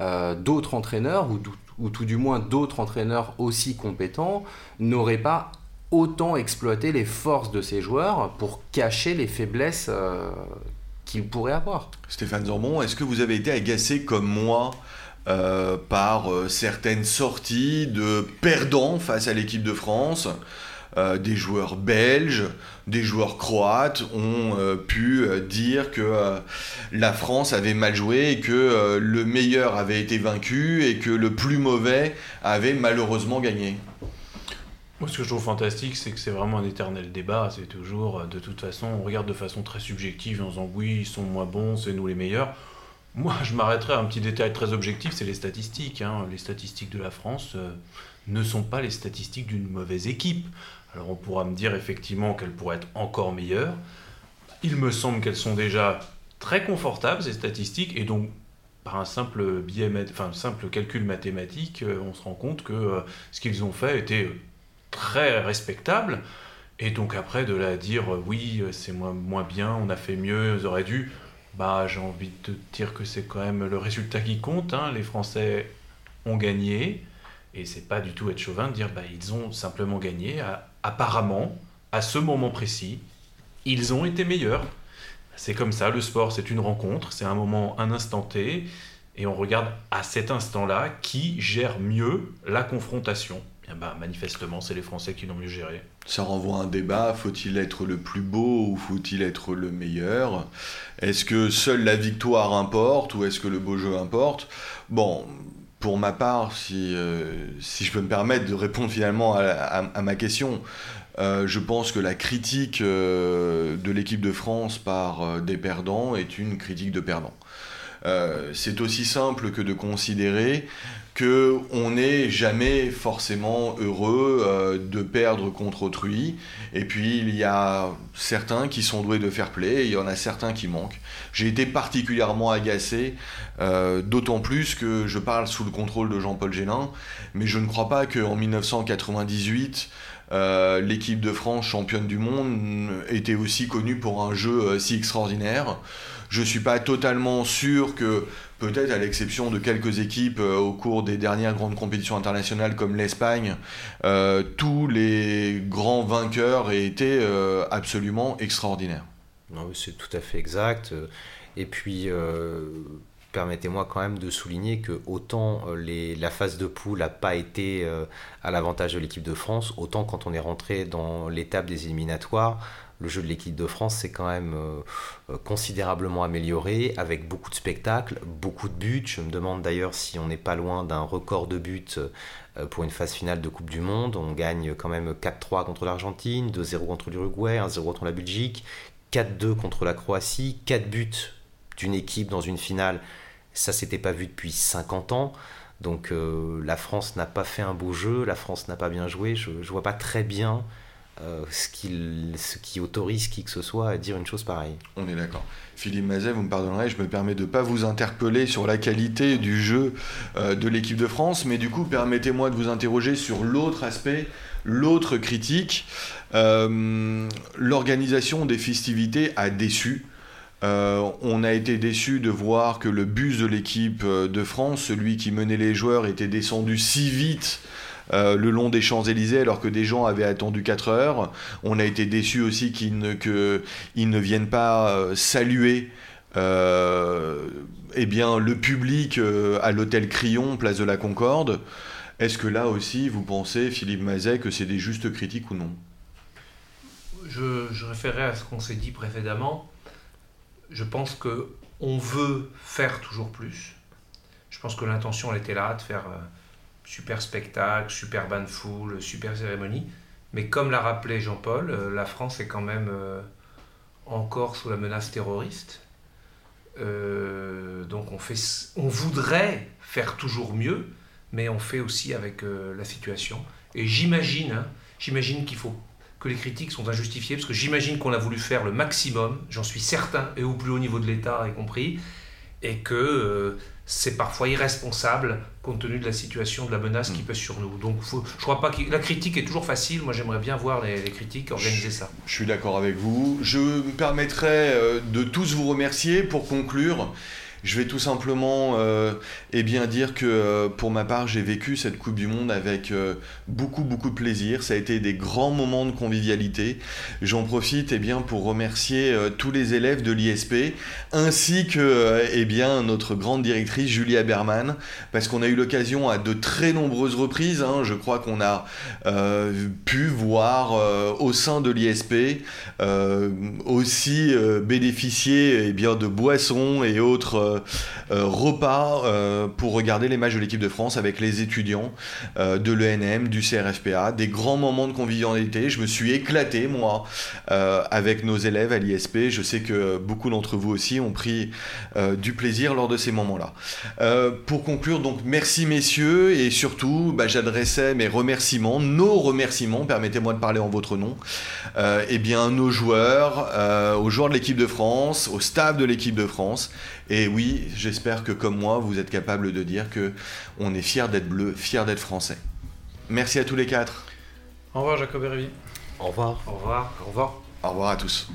euh, d'autres entraîneurs, ou, tout du moins d'autres entraîneurs aussi compétents, n'auraient pas autant exploité les forces de ces joueurs pour cacher les faiblesses euh, qu'ils pourraient avoir. Stéphane Zorbon, est-ce que vous avez été agacé comme moi euh, par euh, certaines sorties de perdants face à l'équipe de France. Des joueurs belges, des joueurs croates ont pu dire que la France avait mal joué et que le meilleur avait été vaincu et que le plus mauvais avait malheureusement gagné. Moi, ce que je trouve fantastique, c'est que c'est vraiment un éternel débat. C'est toujours, de toute façon, on regarde de façon très subjective en disant oui, ils sont moins bons, c'est nous les meilleurs. Moi, je m'arrêterai à un petit détail très objectif, c'est les statistiques. Hein. Les statistiques de la France euh, ne sont pas les statistiques d'une mauvaise équipe. Alors on pourra me dire effectivement qu'elles pourraient être encore meilleures. Il me semble qu'elles sont déjà très confortables, ces statistiques, et donc par un simple, biais, enfin, simple calcul mathématique, euh, on se rend compte que euh, ce qu'ils ont fait était très respectable. Et donc après, de la dire, oui, c'est moins, moins bien, on a fait mieux, ils auraient dû bah, j'ai envie de te dire que c'est quand même le résultat qui compte. Hein. Les Français ont gagné. Et c'est pas du tout être chauvin de dire bah, ils ont simplement gagné. Apparemment, à ce moment précis, ils ont été meilleurs. C'est comme ça, le sport, c'est une rencontre, c'est un moment, un instant T. Et on regarde à cet instant-là qui gère mieux la confrontation. Eh ben, manifestement, c'est les Français qui l'ont mieux géré. Ça renvoie à un débat, faut-il être le plus beau ou faut-il être le meilleur? Est-ce que seule la victoire importe ou est-ce que le beau jeu importe? Bon, pour ma part, si, euh, si je peux me permettre de répondre finalement à, ma question, euh, je pense que la critique euh, de l'équipe de France par des perdants est une critique de perdants. c'est aussi simple que de considérer que on n'est jamais forcément heureux euh, de perdre contre autrui. Et puis il y a certains qui sont doués de fair play, et il y en a certains qui manquent. J'ai été particulièrement agacé, euh, d'autant plus que je parle sous le contrôle de Jean-Paul Génin, mais je ne crois pas qu'en 1998 euh, l'équipe de France championne du monde était aussi connue pour un jeu si extraordinaire. Je ne suis pas totalement sûr que peut-être à l'exception de quelques équipes euh, au cours des dernières grandes compétitions internationales comme l'Espagne, euh, tous les grands vainqueurs aient été euh, absolument extraordinaires. C'est tout à fait exact. Et puis, permettez-moi quand même de souligner que autant la phase de poule n'a pas été à l'avantage de l'équipe de France, autant quand on est rentré dans l'étape des éliminatoires, le jeu de l'équipe de France s'est quand même euh, euh, considérablement amélioré avec beaucoup de spectacles, beaucoup de buts. Je me demande d'ailleurs si on n'est pas loin d'un record de buts euh, pour une phase finale de Coupe du Monde. On gagne quand même 4-3 contre l'Argentine, 2-0 contre l'Uruguay, 1-0 contre la Belgique, 4-2 contre la Croatie, 4 buts d'une équipe dans une finale. Ça s'était pas vu depuis 50 ans. Donc la France n'a pas fait un beau jeu, la France n'a pas bien joué. Je ne vois pas très bien euh, ce, qui, autorise qui que ce soit à dire une chose pareille. On est d'accord. Philippe Mazet, vous me pardonnerez, je me permets de ne pas vous interpeller sur la qualité du jeu euh, de l'équipe de France, mais du coup, permettez-moi de vous interroger sur l'autre aspect, l'autre critique. Euh, l'organisation des festivités a déçu. on a été déçu de voir que le bus de l'équipe de France, celui qui menait les joueurs, était descendu si vite euh, le long des Champs-Élysées alors que des gens avaient attendu 4 heures. On a été déçus aussi qu'ils ne, ne viennent pas euh, saluer euh, eh bien, le public à l'hôtel Crillon, place de la Concorde. Est-ce que là aussi, vous pensez, Philippe Mazet, que c'est des justes critiques ou non? Je, je référais à ce qu'on s'est dit précédemment. Je pense que on veut faire toujours plus. Je pense que l'intention, elle était là, de faire super spectacle, super band foule, super cérémonie. Mais comme l'a rappelé Jean-Paul, euh, la France est quand même euh, encore sous la menace terroriste. Euh, donc on, fait, on voudrait faire toujours mieux, mais on fait aussi avec la situation. Et j'imagine, hein, j'imagine qu'il faut que les critiques sont injustifiées, parce que j'imagine qu'on a voulu faire le maximum, j'en suis certain, et au plus haut niveau de l'État y compris, et que euh, c'est parfois irresponsable compte tenu de la situation de la menace qui mm. pèse sur nous. Donc je crois pas que la critique est toujours facile. Moi j'aimerais bien voir les, critiques organiser ça. Je suis d'accord avec vous. Je me permettrai euh, de tous vous remercier pour conclure. Je vais tout simplement euh, eh bien, dire que euh, pour ma part, j'ai vécu cette Coupe du Monde avec euh, beaucoup, beaucoup de plaisir. Ça a été des grands moments de convivialité. J'en profite eh bien, pour remercier tous les élèves de l'ISP, ainsi que eh bien, notre grande directrice Julia Berman, parce qu'on a eu l'occasion à de très nombreuses reprises, hein, je crois qu'on a pu voir au sein de l'ISP aussi bénéficier bien, de boissons et autres repas euh, pour regarder les matchs de l'équipe de France avec les étudiants de l'ENM, du CRFPA, des grands moments de convivialité. Je me suis éclaté, moi, avec nos élèves à l'ISP. Je sais que beaucoup d'entre vous aussi ont pris du plaisir lors de ces moments-là. pour conclure, donc, merci messieurs, et surtout, bah, j'adressais mes remerciements, nos remerciements, permettez-moi de parler en votre nom, eh bien, nos joueurs, aux joueurs de l'équipe de France, au staff de l'équipe de France, et oui, j'espère que comme moi, vous êtes capable de dire que on est fier d'être bleu, fier d'être français. Merci à tous les quatre. Au revoir Jacob et Au revoir. Au revoir. Au revoir. Au revoir à tous.